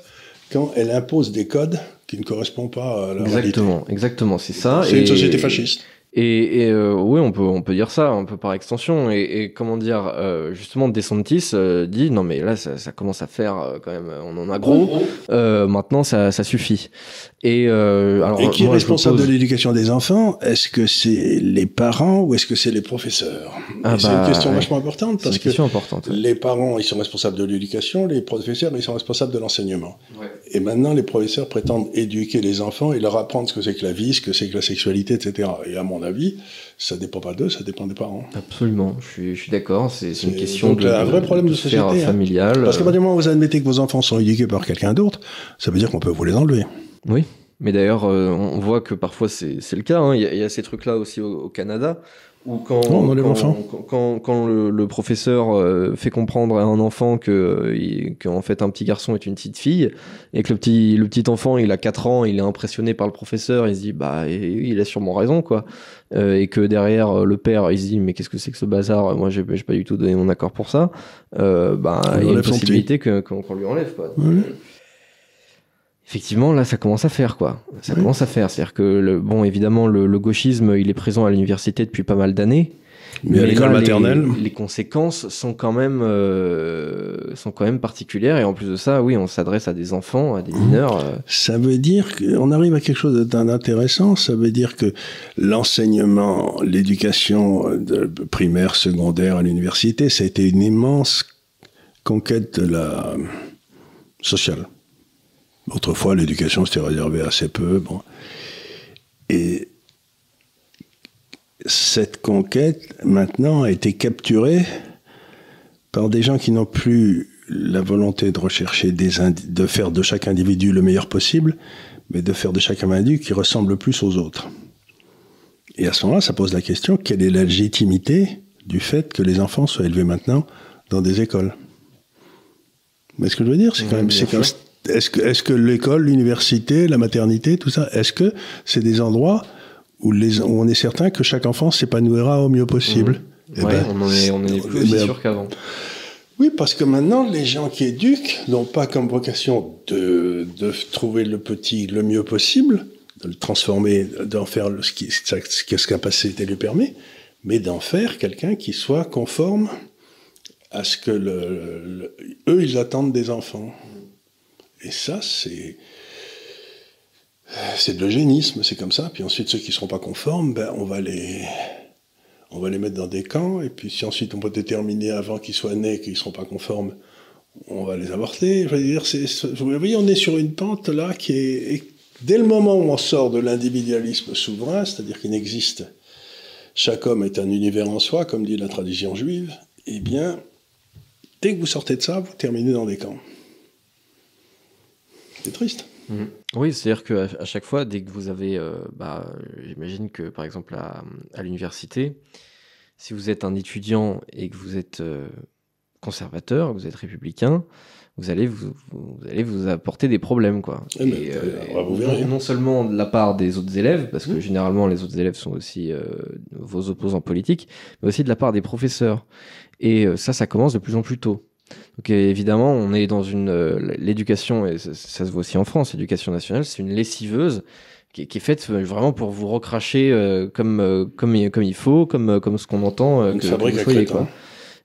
quand elle impose des codes qui ne correspondent pas à la réalité? exactement, exactement, c'est ça. C'est une société fasciste. Et, et euh, oui, on peut, on peut dire ça un peu par extension. Et, et comment dire, euh, justement, DeSantis euh, dit non mais là ça, ça commence à faire euh, quand même, on en a gros. Euh, maintenant ça, ça suffit. Et euh, alors Et qui est moi, responsable pose- de l'éducation des enfants? Est-ce que c'est les parents ou est-ce que c'est les professeurs? Ah C'est bah, une question ouais. vachement importante C'est parce une que question importante. ouais. les parents, ils sont responsables de l'éducation, les professeurs, ils sont responsables de l'enseignement. Ouais. Et maintenant, les professeurs prétendent éduquer les enfants et leur apprendre ce que c'est que la vie, ce que c'est que la sexualité, etc. Et à mon avis, ça dépend pas d'eux, ça dépend des parents. Absolument, je suis, je suis d'accord. C'est une question donc de, un vrai problème de société, hein. familiale. Parce qu'à partir du moment où vous admettez que vos enfants sont éduqués par quelqu'un d'autre, ça veut dire qu'on peut vous les enlever. Oui, mais d'ailleurs, euh, on voit que parfois c'est le cas. hein. Il y, a- il y a ces trucs-là aussi au, au Canada. Où quand, Oh, quand, quand, quand- quand le, le professeur euh, fait comprendre à un enfant que euh, il- qu'en fait un petit garçon est une petite fille et que le petit le petit enfant il a 4 ans il est impressionné par le professeur il se dit bah il a sûrement raison quoi. Euh, et que derrière euh, le père il se dit mais qu'est-ce que c'est que ce bazar? Moi j'ai pas du tout donné mon accord pour ça. Euh, bah il y a une possibilité que- qu'on qu'on lui enlève quoi. Ouais. Euh, Effectivement, là, ça commence à faire, quoi. Ça Oui. commence à faire. C'est-à-dire que, le, bon, évidemment, le, le gauchisme, il est présent à l'université depuis pas mal d'années. Mais à l'école maternelle, les, les conséquences sont quand même, euh, sont quand même particulières. Et en plus de ça, oui, on s'adresse à des enfants, à des Mmh. mineurs. euh, ça veut dire qu'on arrive à quelque chose d'intéressant. Ça veut dire que l'enseignement, l'éducation de primaire, secondaire à l'université, ça a été une immense conquête de la sociale. Autrefois, l'éducation c'était réservé à assez peu. Bon. Et cette conquête, maintenant, a été capturée par des gens qui n'ont plus la volonté de rechercher des de faire de chaque individu le meilleur possible, mais de faire de chaque individu qui ressemble le plus aux autres. Et à ce moment-là, ça pose la question quelle est la légitimité du fait que les enfants soient élevés maintenant dans des écoles? Mais ce que je veux dire, c'est quand c'est même- est-ce que, l'école, l'université, la maternité, tout ça, est-ce que c'est des endroits où, les, où on est certain que chaque enfant s'épanouira au mieux possible Eh ouais, ben, on en est, on en est plus eh aussi ben, sûr qu'avant. oui, parce que maintenant, les gens qui éduquent n'ont pas comme vocation de, de trouver le petit le mieux possible, de le transformer, d'en faire le- ce qui- ce ce capacité lui permet, mais d'en faire quelqu'un qui soit conforme à ce que le, le- eux, ils attendent des enfants. Et ça, c'est c'est de l'eugénisme, c'est comme ça. Puis ensuite, ceux qui ne seront pas conformes, ben, on va les on va les mettre dans des camps, et puis si ensuite on peut déterminer avant qu'ils soient nés qu'ils ne seront pas conformes, on va les avorter. Je veux dire, vous voyez, on est sur une pente là qui est. dès le moment où on sort de l'individualisme souverain, c'est-à-dire qu'il n'existe. Chaque homme est un univers en soi, comme dit la tradition juive, eh bien, dès que vous sortez de ça, vous terminez dans des camps. C'est triste. Mhm. Oui, c'est-à-dire qu'à à chaque fois, dès que vous avez, euh, bah, j'imagine que par exemple à, à l'université, si vous êtes un étudiant et que vous êtes euh, conservateur, que vous êtes républicain, vous allez vous, vous allez vous apporter des problèmes, quoi. Eh ben, Et, euh, vous verrez. non, non seulement de la part des autres élèves, parce que Mhm. généralement les autres élèves sont aussi euh, vos opposants politiques, mais aussi de la part des professeurs. Et euh, ça, ça commence de plus en plus tôt. Donc évidemment, on est dans une euh, l'éducation et ça, ça se voit aussi en France, l'éducation nationale, c'est une lessiveuse qui, est- qui est faite euh, vraiment pour vous recracher euh, comme euh, comme il- comme il faut, comme euh, comme ce qu'on entend euh, que, vous soyez, quoi.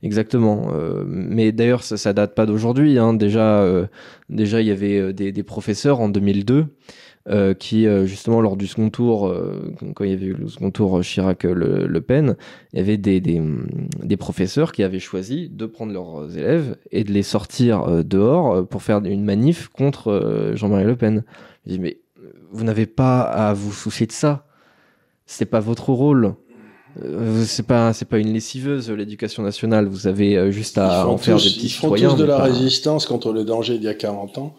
Exactement. euh, mais d'ailleurs, ça, ça date pas d'aujourd'hui. Hein. Déjà, euh, déjà, il y avait des, des professeurs en 2002 euh, qui, euh, justement, lors du second tour, euh, quand il y avait eu le second tour Chirac-Le Le Pen, il y avait des, des, des professeurs qui avaient choisi de prendre leurs élèves et de les sortir dehors pour faire une manif contre Jean-Marie Le Pen. Je dis, mais vous n'avez pas à vous soucier de ça. C'est pas votre rôle. Euh, c'est pas c'est pas une lessiveuse l'éducation nationale vous avez juste à Ils font en faire des petits ils font citoyens tous de la pas- résistance contre le danger d'il y a 40 ans.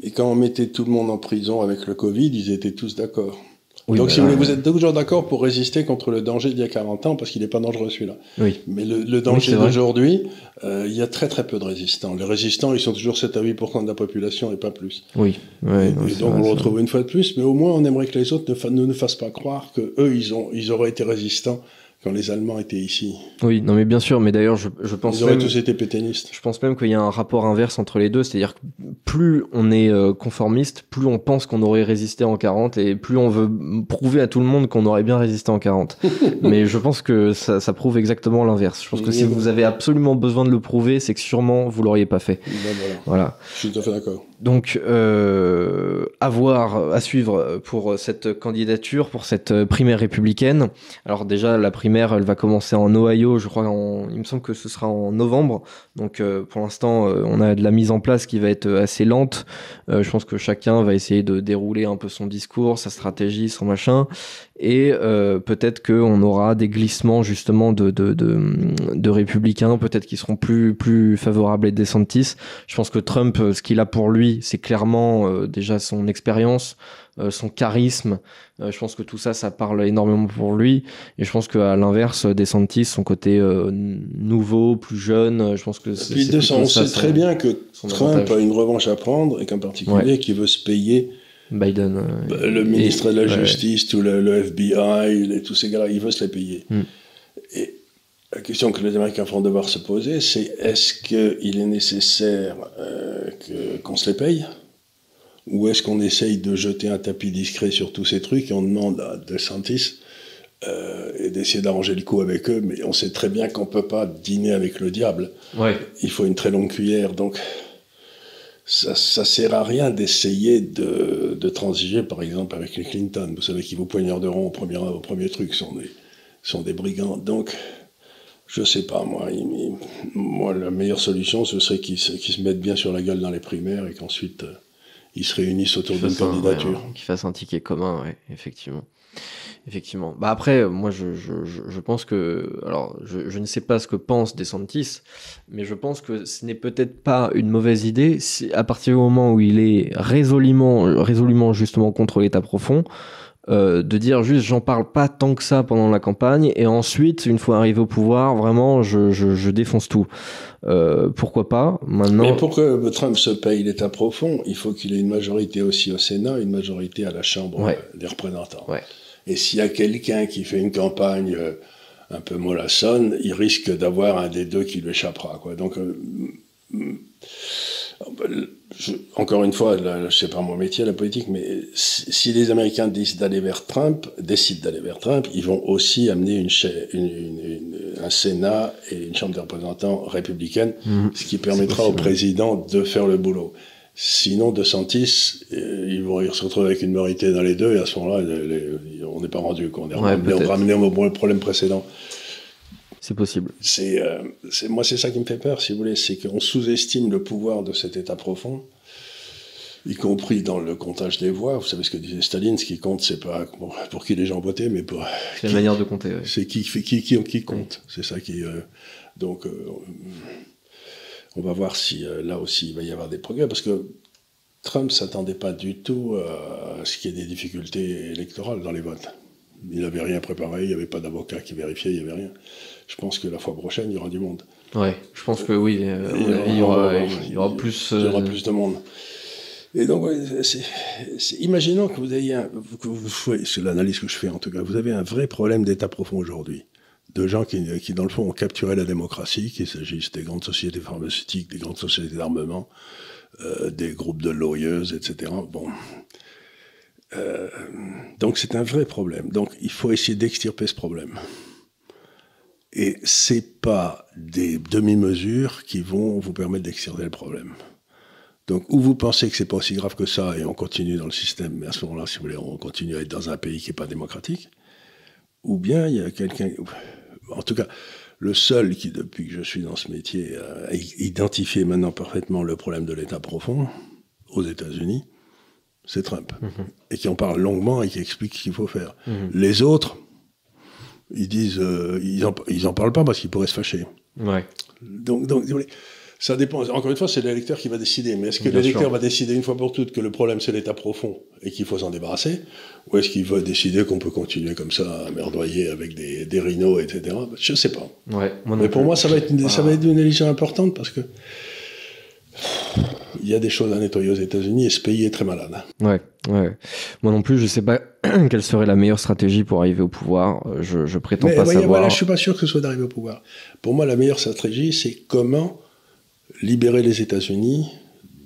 Mais quand on mettait tout le monde en prison avec le Covid, ils étaient tous d'accord. Donc, si vous voulez, vous êtes toujours d'accord pour résister contre le danger d'il y a 40 ans, parce qu'il n'est pas dangereux celui-là. Oui. Mais le, danger d'aujourd'hui, euh, il y a très très peu de résistants. Les résistants, ils sont toujours 7 à 8% de la population et pas plus. Oui. et, donc, on le retrouve une fois de plus, mais au moins, on aimerait que les autres ne, ne nous fassent pas croire que eux, ils, ont, ils auraient été résistants quand les Allemands étaient ici. Oui, non mais bien sûr, mais d'ailleurs je, je pense Ils auraient tous été pétainistes. Je pense même qu'il y a un rapport inverse entre les deux, c'est-à-dire que plus on est euh, conformiste, plus on pense qu'on aurait résisté en 40 et plus on veut prouver à tout le monde qu'on aurait bien résisté en 40. mais je pense que ça, ça prouve exactement l'inverse. Je pense que si vous avez absolument besoin de le prouver, c'est que sûrement vous l'auriez pas fait. Ben voilà. voilà. Je suis tout à fait d'accord. Donc, euh, à voir, à suivre pour cette candidature, pour cette primaire républicaine. Alors déjà, la primaire, elle va commencer en Ohio, je crois, il me semble que ce sera en novembre. Donc, euh, pour l'instant, euh, on a de la mise en place qui va être assez lente. Euh, je pense que chacun va essayer de dérouler un peu son discours, sa stratégie, son machin et euh, peut-être qu'on aura des glissements justement de, républicains, peut-être qui seront plus, favorables à DeSantis. Je pense que Trump, euh, ce qu'il a pour lui, c'est clairement euh, déjà son expérience, son charisme. je pense que tout ça, ça parle énormément pour lui. Et je pense qu'à l'inverse, DeSantis, son côté nouveau, plus jeune, je pense que c'est... on sait très bien que Trump a une revanche à prendre et qu'en particulier qu'il veut se payer Biden. Euh, bah, le ministre de la Justice, tout le, FBI, tous ces gars-là, ils veulent se les payer. Hmm. Et la question que les Américains vont devoir se poser, c'est est-ce qu'il est nécessaire euh, qu'on se les paye? Ou est-ce qu'on essaye de jeter un tapis discret sur tous ces trucs et on demande à DeSantis euh, et d'essayer d'arranger le coup avec eux, mais on sait très bien qu'on ne peut pas dîner avec le diable. Ouais. Il faut une très longue cuillère, donc ça, ça sert à rien d'essayer de, de, transiger, par exemple, avec les Clinton. Vous savez qu'ils vous poignarderont au premier, au premier truc, sont des, sont des brigands. Donc, je sais pas, moi, moi, la meilleure solution, ce serait qu'ils se, se mettent bien sur la gueule dans les primaires et qu'ensuite, euh, ils se réunissent autour d'une candidature. qu'ils fassent un ticket commun, ouais, effectivement. Effectivement. Bah après, moi, je, je, je pense que, alors, je, je, ne sais pas ce que pense DeSantis, mais je pense que ce n'est peut-être pas une mauvaise idée si, à partir du moment où il est résolument, résolument justement contre l'État profond, euh, de dire juste j'en parle pas tant que ça pendant la campagne et ensuite une fois arrivé au pouvoir vraiment je, je, je défonce tout euh, pourquoi pas? Maintenant mais pour que Trump se paye l'État profond il faut qu'il ait une majorité aussi au Sénat une majorité à la Chambre des représentants ouais. Et s'il y a quelqu'un qui fait une campagne euh, un peu mollassonne, il risque d'avoir un des deux qui lui échappera. Quoi. Donc, euh, encore une fois, là, sais pas mon métier, la politique, mais si, les Américains décident d'aller vers Trump, décident d'aller vers Trump, ils vont aussi amener une, une, un Sénat et une Chambre des représentants républicaine, mmh. ce qui permettra au président de faire le boulot. Sinon, de Santis, euh, ils vont se retrouver avec une minorité dans les deux, et à ce moment-là, on n'est pas rendu. On est ramené, au problème précédent. C'est possible. C'est, euh, moi, c'est ça qui me fait peur, si vous voulez, c'est qu'on sous-estime le pouvoir de cet État profond, y compris dans le comptage des voix. Vous savez ce que disait Staline, ce qui compte, c'est pas pour qui les gens votaient, mais pour. C'est la manière de compter. C'est qui, qui, qui, qui compte. C'est ça qui. Euh, donc on va voir si euh, là aussi il va y avoir des progrès, parce que Trump s'attendait pas du tout à ce qu'il y ait des difficultés électorales dans les votes. Il n'avait rien préparé, il n'y avait pas d'avocat qui vérifiait, il n'y avait rien. Je pense que la fois prochaine, il y aura du monde. Ouais, je pense que oui, euh, il, y aura, il, y aura, plus. Il y aura plus de monde. Et donc, imaginons que vous ayez un, c'est l'analyse que je fais en tout cas, vous avez un vrai problème d'état profond aujourd'hui de gens qui, qui, dans le fond, ont capturé la démocratie, qu'il s'agisse des grandes sociétés pharmaceutiques, des grandes sociétés d'armement, euh, des groupes de lawyers, etc. Bon. Euh, donc c'est un vrai problème. Donc il faut essayer d'extirper ce problème. Et c'est pas des demi-mesures qui vont vous permettre d'extirper le problème. Donc, ou vous pensez que c'est pas aussi grave que ça et on continue dans le système, mais à ce moment-là, si vous voulez, on continue à être dans un pays qui est pas démocratique, ou bien il y a quelqu'un, en tout cas, le seul qui, depuis que je suis dans ce métier, a identifié maintenant parfaitement le problème de l'État profond aux États-Unis, c'est Trump. Mhm. Et qui en parle longuement et qui explique ce qu'il faut faire. Mhm. Les autres, ils disent, euh, ils, en, ils en parlent pas parce qu'ils pourraient se fâcher. Ouais. Donc, donc Ça dépend. Encore une fois, c'est l'électeur qui va décider. Mais est-ce que l'électeur va décider une fois pour toutes que le problème c'est l'état profond et qu'il faut s'en débarrasser? Ou est-ce qu'il va décider qu'on peut continuer comme ça à merdoyer avec des, des rhinos, etc. Je sais pas. Ouais, moi Mais pour plus. moi, ça va être une, ça va être une élection importante parce que il y a des choses à nettoyer aux États-Unis et ce pays est très malade. Ouais, ouais. Moi non plus, je sais pas quelle serait la meilleure stratégie pour arriver au pouvoir. Je, je prétends Mais pas savoir. voilà, je suis pas sûr que ce soit d'arriver au pouvoir. Pour moi, la meilleure stratégie, c'est comment libérer les États-Unis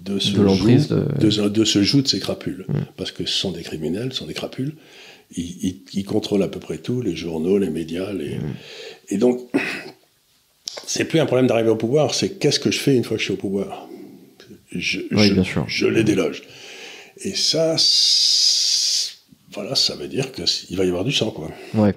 de ce, De l'emprise joug, de- de... de ce joug de ces crapules. Parce que ce sont des criminels, ce sont des crapules. Ils, ils- ils contrôlent à peu près tout, les journaux, les médias. Les... Et donc, c'est plus un problème d'arriver au pouvoir, c'est qu'est-ce que je fais une fois que je suis au pouvoir. Je, Oui, je- bien sûr. je les déloge. Et ça, voilà, ça veut dire qu'il va y avoir du sang, quoi. Ouais.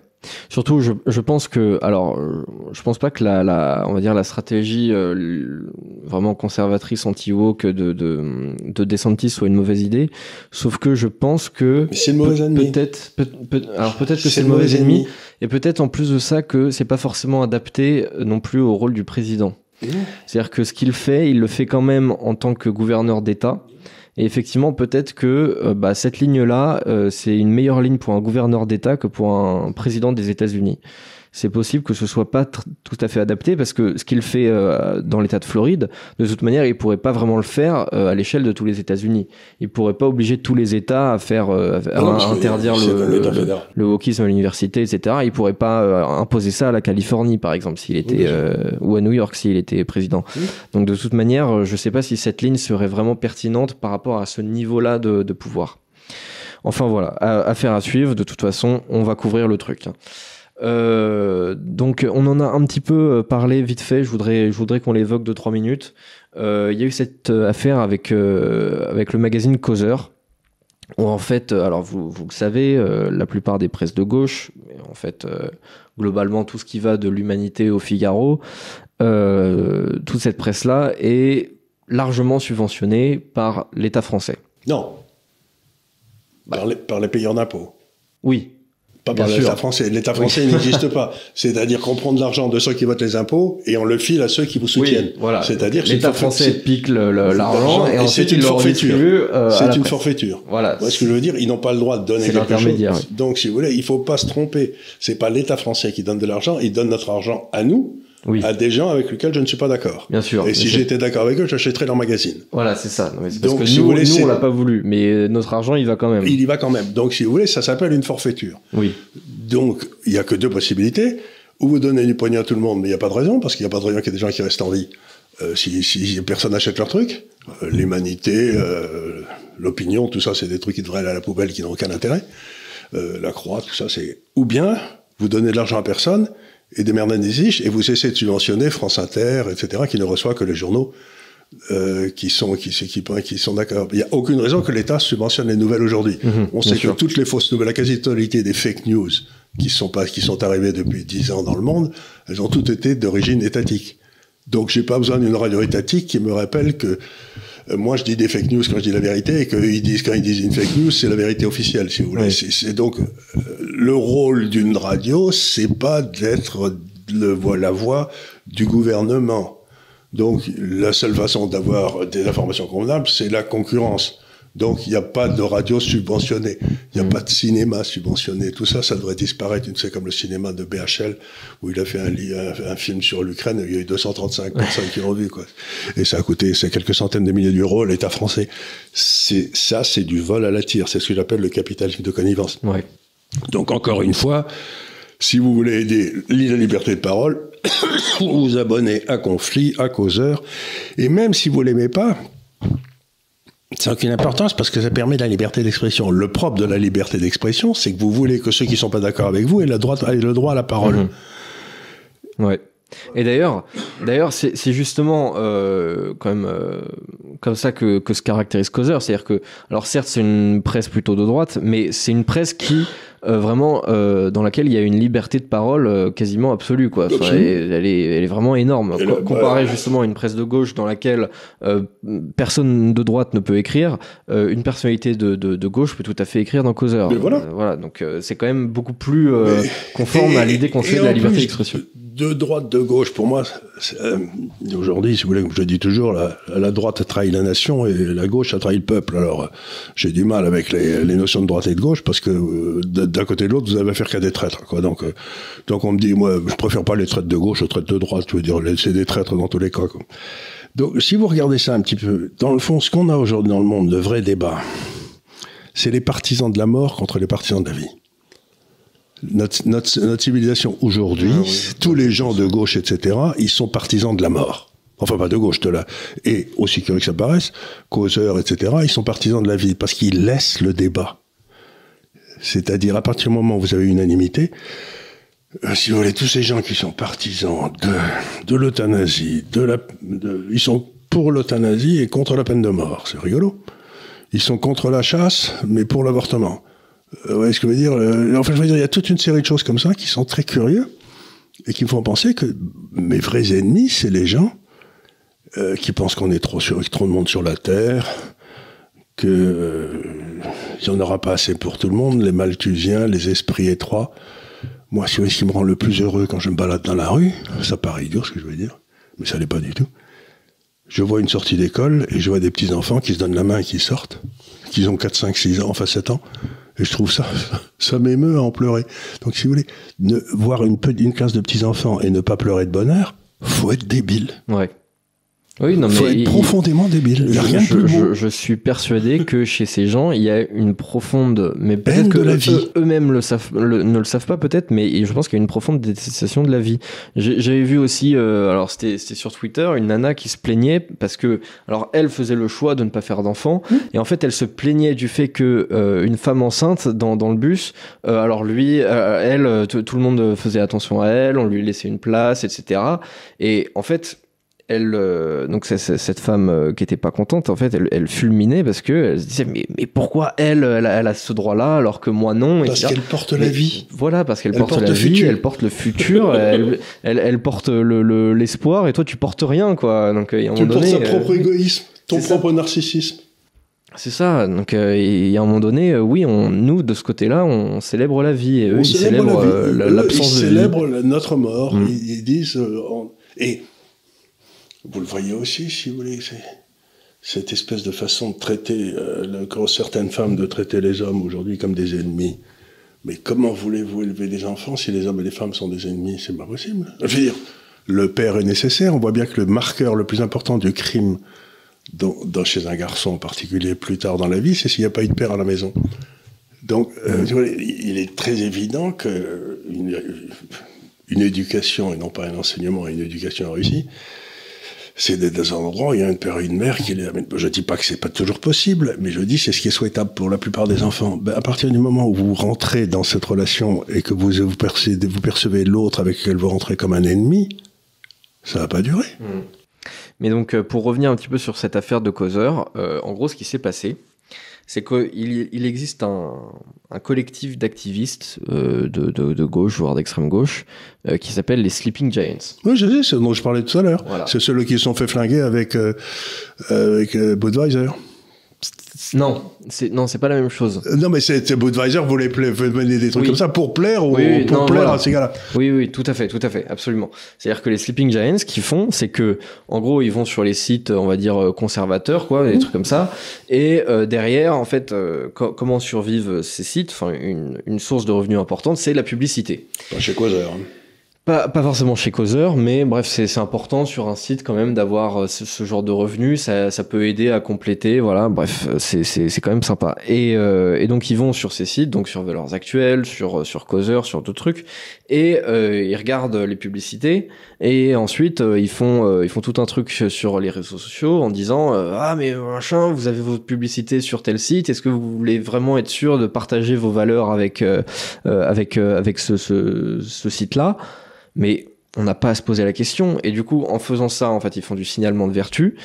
Surtout, je, je pense que, alors, euh, je pense pas que la, la on va dire la stratégie euh, vraiment conservatrice anti-woke de, de, de DeSantis soit une mauvaise idée. Sauf que je pense que Mais c'est le mauvais ennemi. Peut-être, peut- peut- alors peut-être que c'est le mauvais ennemi, et peut-être en plus de ça que c'est pas forcément adapté euh, non plus au rôle du président. C'est-à-dire que ce qu'il fait, il le fait quand même en tant que gouverneur d'État. Et effectivement, peut-être que euh, bah, cette ligne-là, euh, c'est une meilleure ligne pour un gouverneur d'État que pour un président des États-Unis. C'est possible que ce soit pas tout à fait adapté parce que ce qu'il fait euh, dans l'État de Floride, de toute manière, il pourrait pas vraiment le faire euh, à l'échelle de tous les États-Unis. Il pourrait pas obliger tous les États à faire, euh, à, non, interdire le, le- fédéral. le wokisme à l'université, etc. Il pourrait pas euh, imposer ça à la Californie, par exemple, s'il était sûr. euh, ou à New York s'il était président. Oui. Donc de toute manière, je sais pas si cette ligne serait vraiment pertinente par rapport à ce niveau-là de, de pouvoir. Enfin voilà, affaire à suivre. De toute façon, on va couvrir le truc. Euh, donc on en a un petit peu euh, parlé vite fait. Je voudrais, je voudrais qu'on l'évoque de trois minutes. Euh, Il y a eu cette affaire avec euh, avec le magazine Causeur. Où en fait, alors vous, vous le savez, la plupart des presses de gauche, en fait, globalement tout ce qui va de l'humanité au Figaro, toute cette presse-là est largement subventionnée par l'État français. Non. Par, les, par les payeurs d'impôts. Oui, Pas Bien par sûr. l'État français. L'État français n'existe pas. C'est-à-dire qu'on prend de l'argent de ceux qui votent les impôts et on le file à ceux qui vous soutiennent. Oui, voilà. C'est-à-dire l'État français pique l'argent et Et ensuite c'est une forfaiture. euh, C'est une forfaiture. Voilà. Moi, ce que je veux dire, ils n'ont pas le droit de donner quelque chose. oui. Donc, si vous voulez, il faut pas se tromper. C'est pas l'État français qui donne de l'argent, il donne notre argent à nous, Oui, à des gens avec lesquels je ne suis pas d'accord. bien sûr. Et si j'étais d'accord avec eux, j'achèterais leur magazine. Voilà, c'est ça. Non, mais parce Donc, que si nous, vous voulez, nous, on l'a pas voulu, mais euh, notre argent, il va quand même. Il y va quand même. Donc, si vous voulez, ça s'appelle une forfaiture. Oui, Donc, il n'y a que deux possibilités. Ou vous donnez du pognon à tout le monde, mais il n'y a pas de raison, parce qu'il n'y a pas de raison qu'il y ait des gens qui restent en vie. Euh, si, si personne n'achète leur truc, euh, l'humanité, euh, l'opinion, tout ça, c'est des trucs qui devraient aller à la poubelle, qui n'ont aucun intérêt. La croix, tout ça, c'est... Ou bien, vous donnez de l'argent à personne, et des merdes et vous cessez de subventionner France Inter, etc., qui ne reçoit que les journaux euh, qui sont qui, qui, qui sont d'accord. Il n'y a aucune raison que l'État subventionne les nouvelles aujourd'hui. Mhm, On sait sûr. que toutes les fausses nouvelles, la quasi-totalité des fake news qui sont pas qui sont arrivées depuis dix ans dans le monde, elles ont toutes été d'origine étatique. Donc j'ai pas besoin d'une radio étatique qui me rappelle que moi je dis des fake news quand je dis la vérité et qu'ils disent quand ils disent une fake news c'est la vérité officielle si vous voulez. Oui. C'est- donc euh, le rôle d'une radio c'est pas d'être le voix la voix du gouvernement. Donc, la seule façon d'avoir des informations convenables, c'est la concurrence. Donc, il n'y a pas de radio subventionnée, il n'y a Mm. pas de cinéma subventionné. Tout ça, ça devrait disparaître. C'est comme le cinéma de BHL, où il a fait un, li- un- un film sur l'Ukraine, il y a eu 235 personnes qui l'ont vu, quoi. Et ça a coûté, c'est quelques centaines de milliers d'euros à l'État français. C'est, ça, c'est du vol à la tire. C'est ce que j'appelle le capitalisme de connivence. ouais. Donc encore une fois, si vous voulez aider la liberté de parole, vous vous abonnez à Conflit, à Causeur, et même si vous l'aimez pas, ça n'a aucune importance parce que ça permet la liberté d'expression. Le propre de la liberté d'expression, c'est que vous voulez que ceux qui sont pas d'accord avec vous aient le droit, à la parole. Mhm. Ouais. Et d'ailleurs, d'ailleurs, c'est justement euh, quand même euh, comme ça que, que se caractérise Causeur, c'est-à-dire que, alors certes, c'est une presse plutôt de droite, mais c'est une presse qui euh, vraiment euh, dans laquelle il y a une liberté de parole euh, quasiment absolue, quoi. Enfin, elle, elle est, elle est vraiment énorme. Co- Comparé bah, justement à une presse de gauche dans laquelle euh, personne de droite ne peut écrire, euh, une personnalité de, de, de gauche peut tout à fait écrire dans Causeur. Mais voilà. Euh, voilà. Donc euh, c'est quand même beaucoup plus euh, Mais- conforme Et- à l'idée qu'on fait de la liberté d'expression. de droite, de gauche, pour moi, euh, aujourd'hui, si vous voulez, je dis toujours, la, droite a trahi la nation et la gauche a trahi le peuple. Alors, euh, j'ai du mal avec les, notions de droite et de gauche parce que euh, d'un côté et de l'autre, vous avez affaire qu'à des traîtres. Quoi. Donc, donc, on me dit, moi, je préfère pas les traîtres de gauche aux traîtres de droite. Je veux dire, c'est des traîtres dans tous les cas. Donc, si vous regardez ça un petit peu, dans le fond, ce qu'on a aujourd'hui dans le monde, le vrai débat, c'est les partisans de la mort contre les partisans de la vie. Notre, notre, notre civilisation aujourd'hui, ah oui. tous les gens de gauche, etc., ils sont partisans de la mort. Enfin, pas de gauche, de la. Et aussi curieux que ça paraisse, causeurs, etc., ils sont partisans de la vie parce qu'ils laissent le débat. C'est-à-dire, à partir du moment où vous avez unanimité, euh, si vous voulez, tous ces gens qui sont partisans de, de l'euthanasie, de la, de, ils sont pour l'euthanasie et contre la peine de mort. C'est rigolo. Ils sont contre la chasse, mais pour l'avortement. Euh, ouais, ce que je veux dire. Euh, enfin, je veux dire, il y a toute une série de choses comme ça qui sont très curieux et qui me font penser que mes vrais ennemis, c'est les gens euh, qui pensent qu'on est trop sur, trop de monde sur la terre, que euh, il en aura pas assez pour tout le monde, les malthusiens, les esprits étroits. Moi, si vous ce qui me rend le plus heureux quand je me balade dans la rue, ça paraît idiot ce que je veux dire, mais ça l'est pas du tout. Je vois une sortie d'école et je vois des petits enfants qui se donnent la main et qui sortent, qui ont 4, 5, 6 ans, enfin 7 ans. Et je trouve ça, ça m'émeut à en pleurer. Donc, si vous voulez, ne, voir une, une classe de petits enfants et ne pas pleurer de bonheur, faut être débile. Ouais. Oui, non, faut mais être il- profondément débile. Il y a rien de je, plus je- je suis persuadé que chez ces gens, il y a une profonde, mais peut-être que eux- eux-mêmes le- ne le savent pas peut-être, mais je pense qu'il y a une profonde détestation de la vie. J'avais vu aussi, euh, alors c'était sur Twitter, une nana qui se plaignait parce que, alors elle faisait le choix de ne pas faire d'enfant, Mmh. et en fait elle se plaignait du fait que euh, une femme enceinte dans, dans le bus, euh, alors lui, euh, elle, tout le monde faisait attention à elle, on lui laissait une place, etc. Et en fait elle, euh, donc c'est- c'est- cette femme euh, qui était pas contente, en fait, elle, elle fulminait parce que elle se disait mais, mais pourquoi elle, elle a, elle a ce droit-là alors que moi non Parce qu'elle porte la Mais vie. Voilà, parce qu'elle Elle porte, porte la le vie, futur. elle porte le futur, elle, porte le- le- l'espoir et toi tu portes rien quoi. Donc a un Tu moment portes donné, ta euh, propre égoïsme, ton c'est ça. propre narcissisme. c'est ça. Donc euh, il y a un moment donné, euh, oui, on, nous de ce côté-là, on célèbre la vie et eux On ils célèbre célèbrent la euh, la- l'absence ils de vie. célèbrent la- notre mort. Mm. Ils, ils disent. euh, on- Et vous le voyez aussi, si vous voulez, cette espèce de façon de traiter, euh, le- certaines femmes de traiter les hommes aujourd'hui comme des ennemis. Mais comment voulez-vous élever des enfants si les hommes et les femmes sont des ennemis? C'est pas possible. Je veux dire, le père est nécessaire. On voit bien que le marqueur le plus important du crime dans, dans- chez un garçon en particulier plus tard dans la vie, c'est s'il n'y a pas eu de père à la maison. Donc, euh, vois, il est très évident que une, une éducation, et non pas un enseignement, une éducation réussie, c'est des, des endroits où il y a un père et une mère qui les amènent. Je dis pas que c'est pas toujours possible, mais je dis c'est ce qui est souhaitable pour la plupart des enfants. Ben, à partir du moment où vous rentrez dans cette relation et que vous vous percevez, vous percevez l'autre avec lequel vous rentrez comme un ennemi, ça va pas durer. Mais donc, euh, pour revenir un petit peu sur cette affaire de causeur, euh, en gros, ce qui s'est passé, c'est qu'il il existe un, un collectif d'activistes euh, de, de, de gauche, voire d'extrême gauche, euh, qui s'appelle les Sleeping Giants. Oui, je sais, c'est ce dont je parlais tout à l'heure. Voilà. C'est ceux qui se sont fait flinguer avec, euh, avec euh, Budweiser. Non, c'est non, c'est pas la même chose. Euh, Non, mais c'est c'est Budweiser voulait mener des trucs Oui. comme ça pour plaire ou Oui, oui, pour non, plaire voilà. à ces gars-là. Oui, oui, tout à fait, tout à fait, absolument. C'est-à-dire que les Sleeping Giants, ce qu'ils font, c'est que, en gros, ils vont sur les sites, on va dire, euh, conservateurs, quoi, des trucs comme ça. Et euh, derrière, en fait, euh, co- comment survivent ces sites Enfin, une, une source de revenus importante, c'est la publicité. Pas chez Causeur. hein. Pas, pas forcément chez Causeur, mais bref, c'est important sur un site quand même d'avoir euh, ce, ce genre de revenus. Ça, ça peut aider à compléter, voilà. Bref, euh, c'est- quand même sympa. Et, euh, et donc ils vont sur ces sites, donc sur Valeurs Actuelles, sur sur Causeur, sur d'autres trucs, et euh, ils regardent les publicités. Et ensuite euh, ils font euh, ils font tout un truc sur les réseaux sociaux en disant euh, ah mais machin, vous avez votre publicité sur tel site. Est-ce que vous voulez vraiment être sûr de partager vos valeurs avec euh, euh, avec euh, avec ce, ce, ce site-là? Mais on n'a pas à se poser la question. Et du coup, en faisant ça, en fait, ils font du signalement de vertu.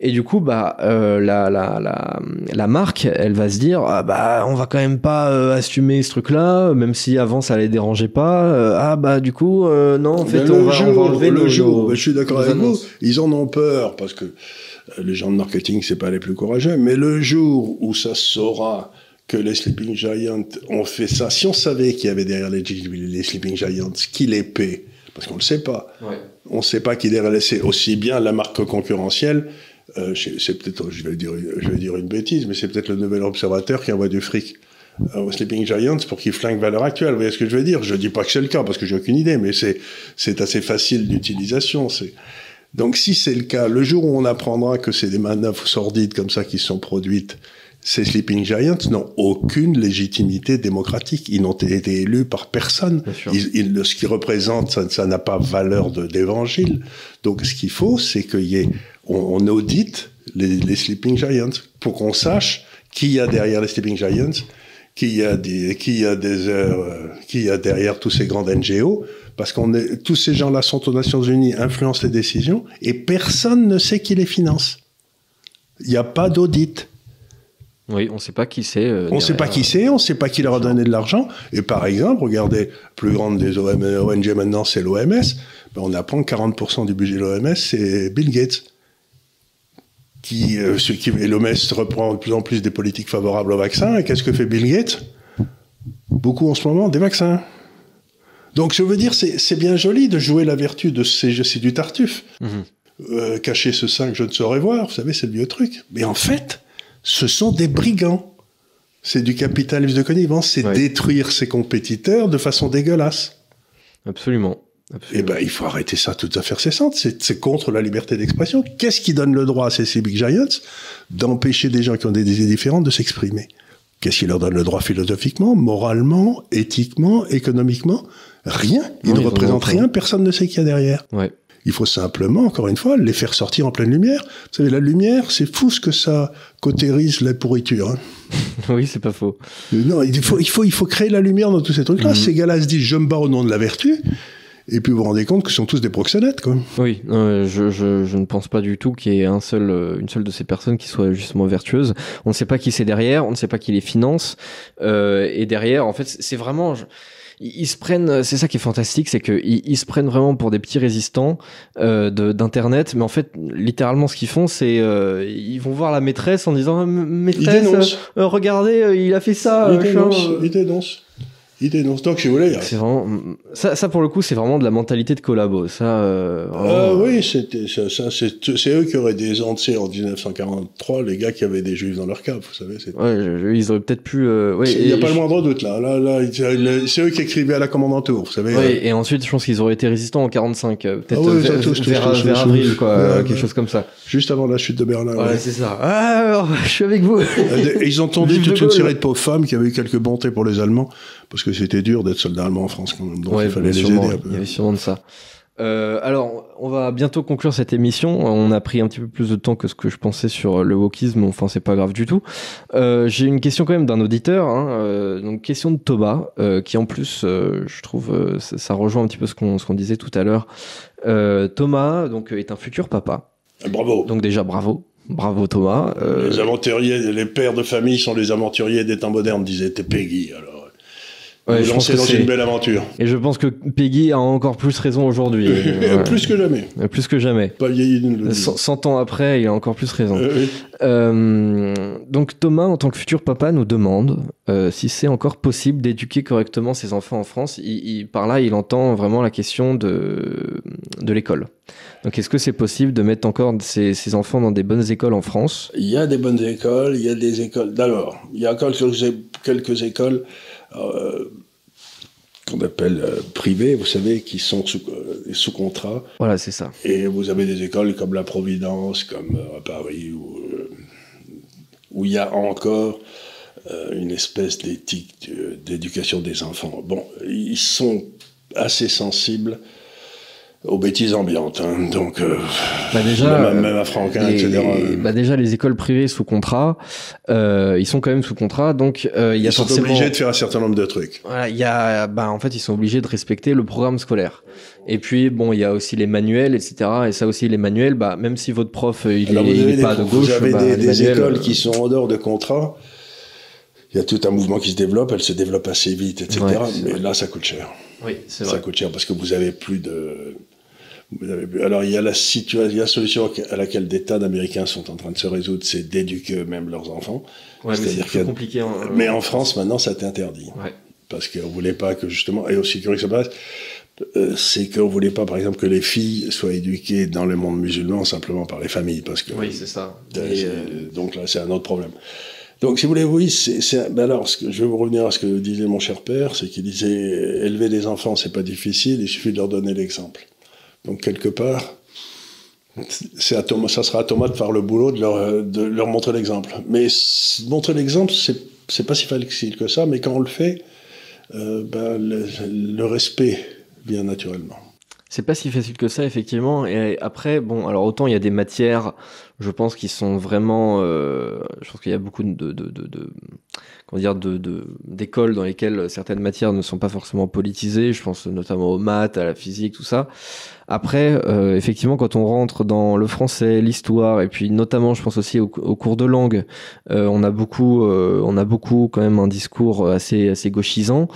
Et du coup, bah, euh, la, la, la, la marque, elle va se dire, ah, bah, on va quand même pas euh, assumer ce truc-là, même si avant ça les dérangeait pas. Euh, ah, bah, du coup, euh, non, en fait, on, va, jour, on va enlever le nos- ben, je suis d'accord avec vous, ils en ont peur parce que euh, les gens de marketing, c'est pas les plus courageux. Mais le jour où ça saura que les Sleeping Giants ont fait ça, si on savait qu'il y avait derrière les, les Sleeping Giants qui les paie, parce qu'on ne le sait pas. Ouais. On ne sait pas qui est laissé aussi bien la marque concurrentielle. Euh, c'est peut-être, je vais dire, je vais dire une bêtise, mais c'est peut-être le nouvel observateur qui envoie du fric euh, aux Sleeping Giants pour qu'ils flinguent valeur actuelle. Vous voyez ce que je veux dire? Je dis pas que c'est le cas parce que j'ai aucune idée, mais c'est c'est assez facile d'utilisation. C'est donc si c'est le cas, le jour où on apprendra que c'est des manœuvres sordides comme ça qui sont produites ces Sleeping Giants n'ont aucune légitimité démocratique. Ils n'ont été élus par personne. Ils, ce qu'ils représentent, ça n'a pas valeur d'évangile. Donc, ce qu'il faut, c'est qu'on on, audite les, Sleeping Giants pour qu'on sache qui y a derrière les Sleeping Giants, qui y a des, qui y a des euh, qui y a derrière tous ces grands NGO, parce qu'on est, tous ces gens-là sont aux Nations Unies, influencent les décisions, et personne ne sait qui les finance. Il n'y a pas d'audit. Oui, on ne sait pas qui c'est. Euh, on ne sait pas qui c'est, on ne sait pas qui leur a donné de l'argent. Et par exemple, regardez, plus grande des ONG maintenant, c'est l'OMS. Ben, on apprend que 40% du budget de l'OMS, c'est Bill Gates. Qui, euh, qui, et l'OMS reprend de plus en plus des politiques favorables aux vaccins. Et qu'est-ce que fait Bill Gates? Beaucoup en ce moment, des vaccins. Donc je veux dire, c'est bien joli de jouer la vertu de ces... C'est du tartuffe. Mhm. Euh, cacher ce sein que je ne saurais voir, vous savez, c'est le vieux truc. Mais en fait, ce sont des brigands. C'est du capitalisme de connivence, c'est détruire ses compétiteurs de façon dégueulasse. Absolument. Eh ben, il faut arrêter ça tout à fait cessante. C'est contre la liberté d'expression. Qu'est-ce qui donne le droit à ces Big Giants d'empêcher des gens qui ont des idées différentes de s'exprimer? Qu'est-ce qui leur donne le droit philosophiquement, moralement, éthiquement, économiquement? Rien. Ils ne représentent rien. Personne ne sait qui y a derrière. Ouais. Il faut simplement, encore une fois, les faire sortir en pleine lumière. Vous savez, la lumière, c'est fou ce que ça cautérise la pourriture. Hein. oui, c'est pas faux. Non, il faut, il, faut, il faut créer la lumière dans tous ces trucs-là. Mhm. Ces gars-là se disent, je me bats au nom de la vertu. Et puis vous vous rendez compte que ce sont tous des proxénètes, quoi. Oui, je, je, je, ne pense pas du tout qu'il y ait un seul, euh, une seule de ces personnes qui soit justement vertueuse. On ne sait pas qui c'est derrière, on ne sait pas qui les finance. Euh, et derrière, en fait, c'est vraiment ils, se prennent, c'est ça qui est fantastique, c'est qu'ils ils se prennent vraiment pour des petits résistants euh, d'internet, mais en fait, littéralement, ce qu'ils font, c'est euh, ils vont voir la maîtresse en disant maîtresse, euh, regardez, il a fait ça. Il dénonce, il dénonce. Il dénonce. Donc, si vous voulez. C'est vraiment. Ça, ça, pour le coup, c'est vraiment de la mentalité de collabo. Ça. Euh, euh oui, c'était ça. ça c'est eux qui auraient des en 1943, les gars qui avaient des juifs dans leur cave, vous savez. Ouais, ils auraient peut-être pu. Euh, ouais, il n'y a pas le moindre doute là. Là, là, c'est eux qui écrivaient à la commandanture, vous savez. Oui, et ensuite, je pense qu'ils auraient été résistants en 45, euh, peut-être ah vers, vers, avril, quoi, quelque chose comme ça. Juste avant la chute de Berlin. Ouais, c'est ça. Ah, alors, je suis avec vous. ils ont tendu toute une série de pauvres femmes qui avaient eu quelques bontés pour les Allemands parce que c'était dur d'être soldat allemand en France quand même. Donc il fallait les aider un peu. Il y avait sûrement de ça. Euh, alors, on va bientôt conclure cette émission. On a pris un petit peu plus de temps que ce que je pensais sur le wokisme. Enfin, c'est pas grave du tout. Euh, J'ai une question quand même d'un auditeur. Hein. Euh, donc, question de Thomas, euh, qui en plus, euh, je trouve, ça, ça, rejoint un petit peu ce qu'on disait tout à l'heure. Thomas, donc, est un futur papa. Bravo. Donc déjà, bravo. Bravo Thomas. Les aventuriers, les pères de famille sont les aventuriers des temps modernes, disait Peggy. Alors. Ouais, je pense dans une belle aventure. Et je pense que Peggy a encore plus raison aujourd'hui. Plus que jamais. Plus que jamais. Pas vieilli. 100 ans après, il a encore plus raison. Euh, euh, donc Thomas, en tant que futur papa, nous demande euh, si c'est encore possible d'éduquer correctement ses enfants en France. Il, par là, il entend vraiment la question de, de l'école. Donc est-ce que c'est possible de mettre encore ses, ses, enfants dans des bonnes écoles en France? Il y a des bonnes écoles, il y a des écoles. D'abord, il y a encore quelques écoles euh, qu'on appelle euh, privés, vous savez, qui sont sous, euh, sous contrat. Voilà, c'est ça. Et vous avez des écoles comme la Providence, comme à Paris, où, où il y a encore une espèce d'éthique d'éducation des enfants. Bon, ils sont assez sensibles aux bêtises ambiantes. Hein. Donc, euh, bah déjà, même, à Franquin, etc. Bah déjà, les écoles privées sous contrat, euh, ils sont quand même sous contrat, donc euh, il y a ils sont obligés de faire un certain nombre de trucs. Voilà, il y a, bah en fait, ils sont obligés de respecter le programme scolaire. Et puis bon, il y a aussi les manuels, etc. Et ça aussi, les manuels, bah même si votre prof il est, pas de gauche, vous avez bah, des, des écoles qui sont en dehors de contrat. Il y a tout un mouvement qui se développe, elle se développe assez vite, etc. mais là, ça coûte cher. Oui, c'est vrai. Ça coûte cher parce que vous avez plus de alors il y a la situation, solution à laquelle des tas d'Américains sont en train de se résoudre, c'est d'éduquer eux-mêmes leurs enfants. Ouais, mais c'est compliqué. Mais en France, maintenant, ça t'est interdit. Ouais. Parce qu'on voulait pas que justement, et aussi curieux que ça passe, euh, c'est qu'on voulait pas, par exemple, que les filles soient éduquées dans le monde musulman simplement par les familles, parce que. Oui, c'est ça. Euh, donc là, c'est un autre problème. Donc, si vous voulez, oui, c'est. Ben alors, ce que, je vais vous revenir à ce que disait mon cher père, c'est qu'il disait élever des enfants, c'est pas difficile, il suffit de leur donner l'exemple. Donc, quelque part, ça sera à Thomas de faire le boulot, de leur, montrer l'exemple. Mais montrer l'exemple, c'est, pas si facile que ça, mais quand on le fait, euh, ben, le, le respect bien naturellement. C'est pas si facile que ça, effectivement. Et après, bon, alors autant il y a des matières, je pense, qui sont vraiment. Euh, je pense qu'il y a beaucoup de, de, de, de comment dire, de, d'écoles dans lesquelles certaines matières ne sont pas forcément politisées. Je pense notamment aux maths, à la physique, tout ça. Après, euh, effectivement, quand on rentre dans le français, l'histoire, et puis notamment, je pense aussi au, cours de langue, euh, on a beaucoup, euh, on a beaucoup quand même un discours assez assez gauchisant.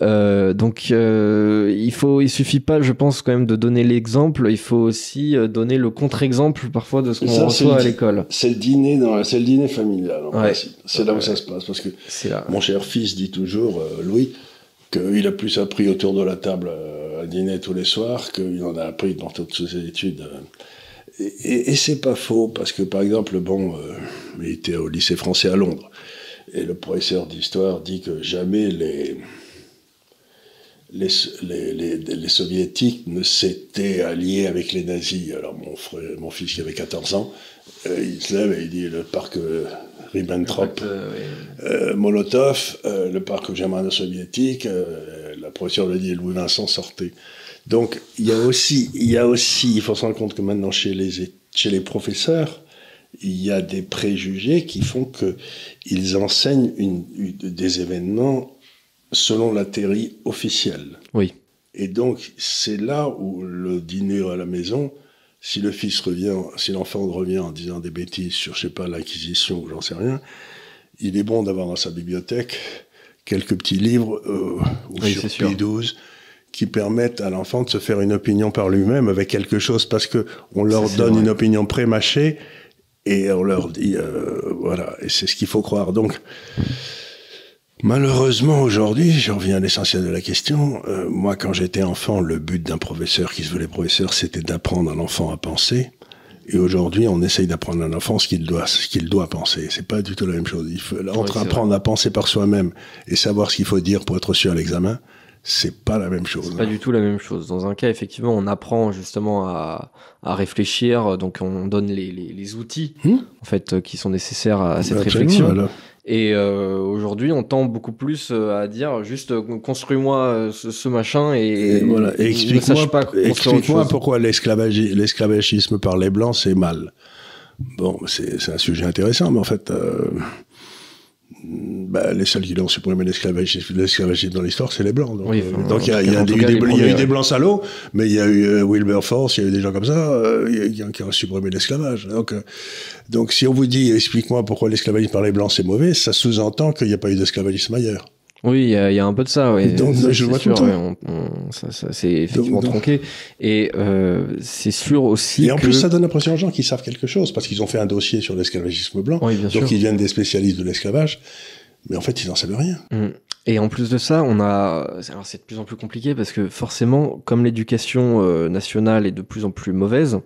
donc, il faut, il suffit pas, je pense, quand même de donner l'exemple. Il faut aussi donner le contre-exemple parfois de ce qu'on reçoit à l'école. C'est le dîner dans, c'est le dîner familial. C'est là où ça se passe, parce que mon cher fils dit toujours, Louis, qu'il a plus appris autour de la table à dîner tous les soirs qu'il en a appris dans toutes ses études. Et, et, c'est pas faux, parce que par exemple, bon, euh, il était au lycée français à Londres, et le professeur d'histoire dit que jamais les, les, les, les, soviétiques ne s'étaient alliés avec les nazis. Alors mon, frère, mon fils qui avait 14 ans, euh, il se lève et il dit le parc euh, Ribbentrop, euh, Molotov, le parc germano-soviétique, la professeure le dit, Louis Vincent sortait. Donc il y a aussi, il y a aussi, il faut se rendre compte que maintenant chez les, chez les professeurs, il y a des préjugés qui font qu'ils enseignent une, des événements selon la théorie officielle. Oui. Et donc, c'est là où le dîner à la maison, si le fils revient, si l'enfant revient en disant des bêtises sur, je sais pas, l'inquisition ou j'en sais rien, il est bon d'avoir dans sa bibliothèque quelques petits livres euh, ou sur 12 qui permettent à l'enfant de se faire une opinion par lui-même avec quelque chose parce que on leur donne une opinion pré-mâchée et on leur dit euh, voilà et c'est ce qu'il faut croire donc Malheureusement, aujourd'hui, je reviens à l'essentiel de la question. Euh, moi, quand j'étais enfant, le but d'un professeur qui se voulait professeur, c'était d'apprendre un enfant à penser. Et aujourd'hui, on essaye d'apprendre à un enfant ce qu'il doit, ce qu'il doit penser. C'est pas du tout la même chose. Il faut entre apprendre à penser par soi-même et savoir ce qu'il faut dire pour être sûr à l'examen. C'est pas la même chose. C'est pas du tout la même chose. Dans un cas, effectivement, on apprend justement à, à réfléchir, donc on donne les, les, les outils hmm en fait qui sont nécessaires à, cette réflexion. Et euh, aujourd'hui, on tend beaucoup plus euh, à dire juste euh, construis-moi ce, machin et, voilà. explique-moi explique pourquoi l'esclavagisme par les blancs c'est mal. Bon, c'est un sujet intéressant, mais en fait, bah, les seuls qui ont supprimé l'esclavagisme dans l'histoire, c'est les blancs. Donc, donc il y a, y a, eu des blancs salauds, mais il y a eu Wilberforce, il y a eu des gens comme ça qui, ont supprimé l'esclavage. Donc, donc si on vous dit, explique-moi pourquoi l'esclavagisme par les blancs c'est mauvais, ça sous-entend qu'il n'y a pas eu d'esclavagisme ailleurs. Oui, il y, y, a un peu de ça, oui. Donc, je vois sûr, ça, ça c'est effectivement tronqué. Et euh, c'est sûr aussi. Et en plus, ça donne l'impression aux gens qu'ils savent quelque chose, parce qu'ils ont fait un dossier sur l'esclavagisme blanc. Oui, bien donc, ils viennent des spécialistes de l'esclavage. Mais en fait, ils n'en savent rien. Mm. Et en plus de ça, on a. Alors, c'est de plus en plus compliqué parce que forcément, comme l'éducation euh, nationale est de plus en plus mauvaise,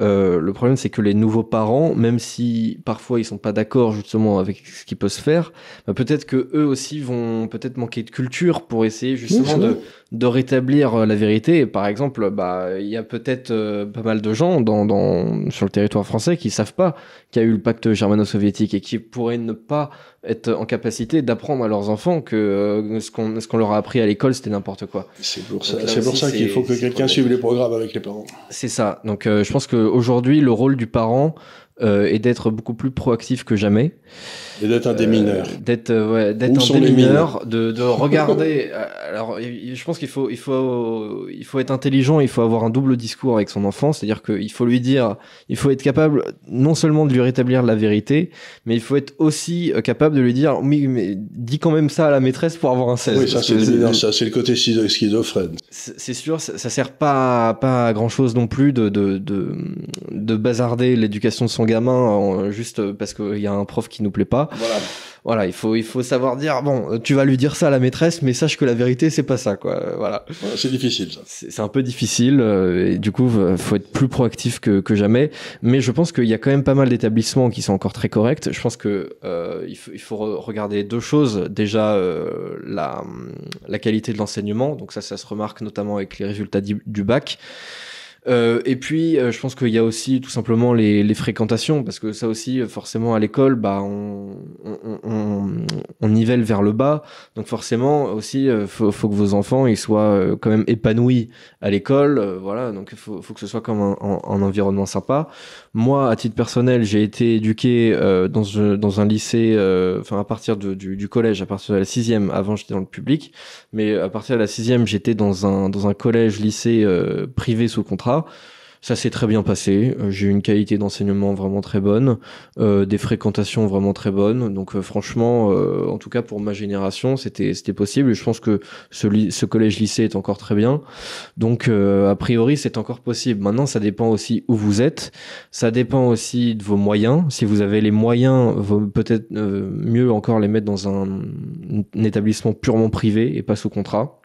euh, le problème, c'est que les nouveaux parents, même si parfois ils sont pas d'accord justement avec ce qui peut se faire, bah, peut-être que eux aussi vont peut-être manquer de culture pour essayer justement de, de, rétablir euh, la vérité. Et par exemple, bah il y a peut-être euh, pas mal de gens dans, dans, sur le territoire français qui savent pas qu'il y a eu le pacte germano-soviétique et qui pourraient ne pas être en capacité d'apprendre à leurs enfants que euh, ce qu'on ce qu'on leur a appris à l'école c'était n'importe quoi. C'est pour ça, c'est pour ça qu'il faut que quelqu'un suive les programmes avec les parents. C'est ça. Donc euh, je pense qu'aujourd'hui le rôle du parent euh, est d'être beaucoup plus proactif que jamais. Et d'être un démineur. Euh, d'être euh, ouais, d'être un démineur, de, de regarder. Alors, je pense qu'il faut, il faut, il faut être intelligent. Il faut avoir un double discours avec son enfant, c'est-à-dire qu'il faut lui dire, il faut être capable non seulement de lui rétablir la vérité, mais il faut être aussi capable de lui dire, oui, mais dis quand même ça à la maîtresse pour avoir un 16. Oui, ça c'est le, le côté schizophrène. C'est sûr, ça, ça sert pas, pas à grand chose non plus de, de, de, de bazarder l'éducation de son gamin juste parce qu'il y a un prof qui nous plaît pas. Voilà. voilà, il faut, il faut savoir dire bon, tu vas lui dire ça à la maîtresse, mais sache que la vérité c'est pas ça, quoi. Voilà. c'est difficile ça. C'est un peu difficile et du coup, faut être plus proactif que, que jamais. Mais je pense qu'il y a quand même pas mal d'établissements qui sont encore très corrects. Je pense que il faut, il faut regarder deux choses. Déjà, la, la qualité de l'enseignement. Donc ça, ça se remarque notamment avec les résultats du bac. Euh, et puis, euh, je pense qu'il y a aussi tout simplement les, les, fréquentations, parce que ça aussi, euh, forcément, à l'école, bah, on, on, on, on, nivelle vers le bas. Donc forcément, aussi, euh, faut, faut que vos enfants ils soient quand même épanouis à l'école. voilà, donc il faut, faut, que ce soit comme un, un, un, environnement sympa. Moi, à titre personnel, j'ai été éduqué dans, dans un lycée, enfin à partir de, du, du, collège, à partir de la sixième. Avant, j'étais dans le public, mais à partir de la sixième, j'étais dans un, dans un collège, lycée privé sous contrat. Ça s'est très bien passé. Euh, j'ai eu une qualité d'enseignement vraiment très bonne, euh, des fréquentations vraiment très bonnes. Donc euh, franchement, en tout cas pour ma génération, c'était c'était possible. Et je pense que ce, ce collège lycée est encore très bien. Donc a priori, c'est encore possible. Maintenant, ça dépend aussi où vous êtes. Ça dépend aussi de vos moyens. Si vous avez les moyens, peut-être mieux encore les mettre dans un, un établissement purement privé et pas sous contrat.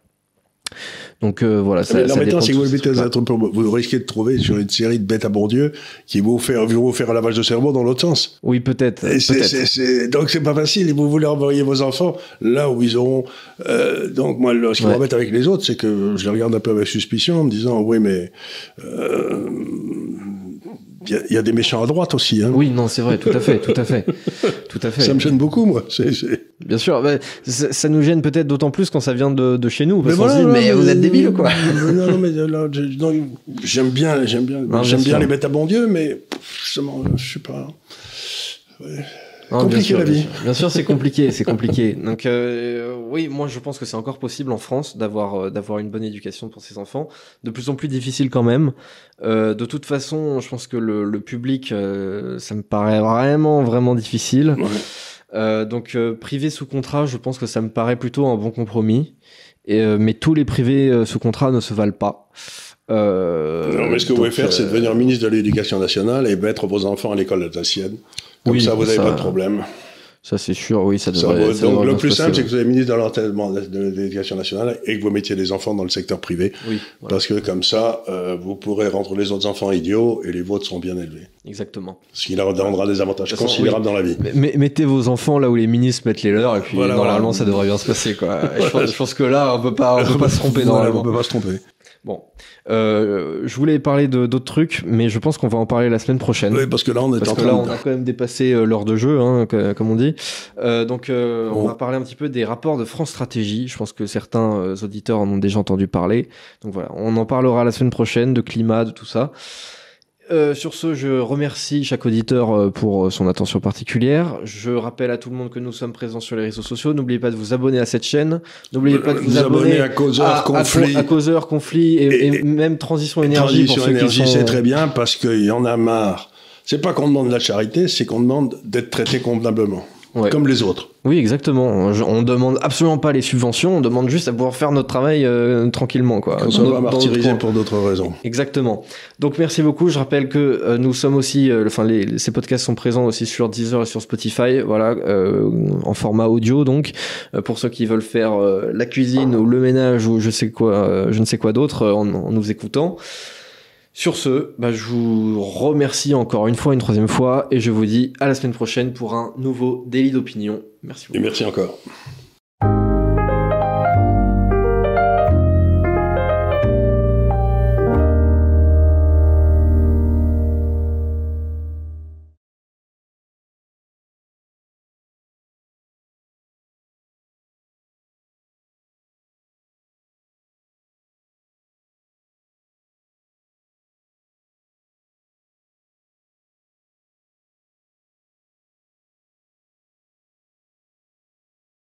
Donc euh, voilà. Ça, ça maintenant, si vous le mettez vous risquez de trouver sur une série de bêtes à bon Dieu qui vont faire, vont faire un lavage de cerveau dans l'autre sens. Oui, peut-être. Peut donc c'est pas facile. Et vous voulez envoyer vos enfants là où ils auront. Euh, donc moi, ce qui ouais. m'embête avec les autres, c'est que je les regarde un peu avec suspicion en me disant, oui, mais euh, il y, y, a des méchants à droite aussi. Hein. Oui, non, c'est vrai, tout à fait, tout à fait, tout à fait. Ça me gêne beaucoup, moi. Bien sûr, ça, nous gêne peut-être d'autant plus quand ça vient de, de chez nous. Parce mais, voilà, dit, mais, vous êtes débile, quoi. Non, non, mais là, j'aime bien, j'aime bien, j'aime bien les bêtes à bon Dieu, mais je sais pas. Ouais. Non, compliqué sûr, la vie. Bien sûr, c'est compliqué, c'est compliqué. Donc euh, oui, moi je pense que c'est encore possible en France d'avoir euh, d'avoir une bonne éducation pour ses enfants. De plus en plus difficile quand même. Euh, de toute façon, je pense que le, le public, euh, ça me paraît vraiment vraiment difficile. Ouais. Euh, donc privé sous contrat, je pense que ça me paraît plutôt un bon compromis. Et, mais tous les privés sous contrat ne se valent pas. Euh, non, mais ce que vous pouvez faire, c'est devenir ministre de l'Éducation nationale et mettre vos enfants à l'école alsacienne. Comme oui, ça, vous n'avez pas de problème. Ça, c'est sûr, oui, ça devrait. Ça, donc, le plus simple, c'est que vous êtes ministre de l'Éducation nationale et que vous mettiez les enfants dans le secteur privé. Oui. Voilà. Parce que comme ça, euh, vous pourrez rendre les autres enfants idiots et les vôtres seront bien élevés. Exactement. Ce qui leur donnera des avantages considérables oui. dans la vie. Mais, mettez vos enfants là où les ministres mettent les leurs et puis voilà, normalement, voilà. ça devrait bien se passer, quoi. je, pense, je, pense, que là, on peut pas, on peut pas se tromper normalement. On peut pas se tromper. Bon, euh, je voulais parler d'autres trucs, mais je pense qu'on va en parler la semaine prochaine. Oui, parce que là, on est parce en que là, on a quand même dépassé euh, l'heure de jeu, hein, comme on dit. Euh, donc, euh, bon. on va parler un petit peu des rapports de France Stratégie. Je pense que certains euh, auditeurs en ont déjà entendu parler. Donc voilà, on en parlera la semaine prochaine de climat, de tout ça. Euh, sur ce, je remercie chaque auditeur euh, pour son attention particulière. Je rappelle à tout le monde que nous sommes présents sur les réseaux sociaux. N'oubliez pas de vous abonner à cette chaîne. N'oubliez pas de vous, vous abonner à Causeur, Conflit, à, à Causeur, Conflit et, et, et, même Transition Énergie. Transition pour Énergie, sont... c'est très bien parce qu'il y en a marre. C'est pas qu'on demande de la charité, c'est qu'on demande d'être traité convenablement. Ouais. Comme les autres. Oui, exactement. On demande absolument pas les subventions, on demande juste à pouvoir faire notre travail euh, tranquillement, quoi. Qu'on soit pas martyrisé pour d'autres raisons. Exactement. Donc merci beaucoup. Je rappelle que euh, nous sommes aussi, euh, enfin les, ces podcasts sont présents aussi sur Deezer et sur Spotify, voilà, euh, en format audio. Donc euh, pour ceux qui veulent faire la cuisine ou le ménage ou je sais quoi, je ne sais quoi d'autre en, en nous écoutant. Sur ce, bah, je vous remercie encore une fois, une troisième fois, et je vous dis à la semaine prochaine pour un nouveau délit d'opinion. Merci beaucoup. Et merci encore.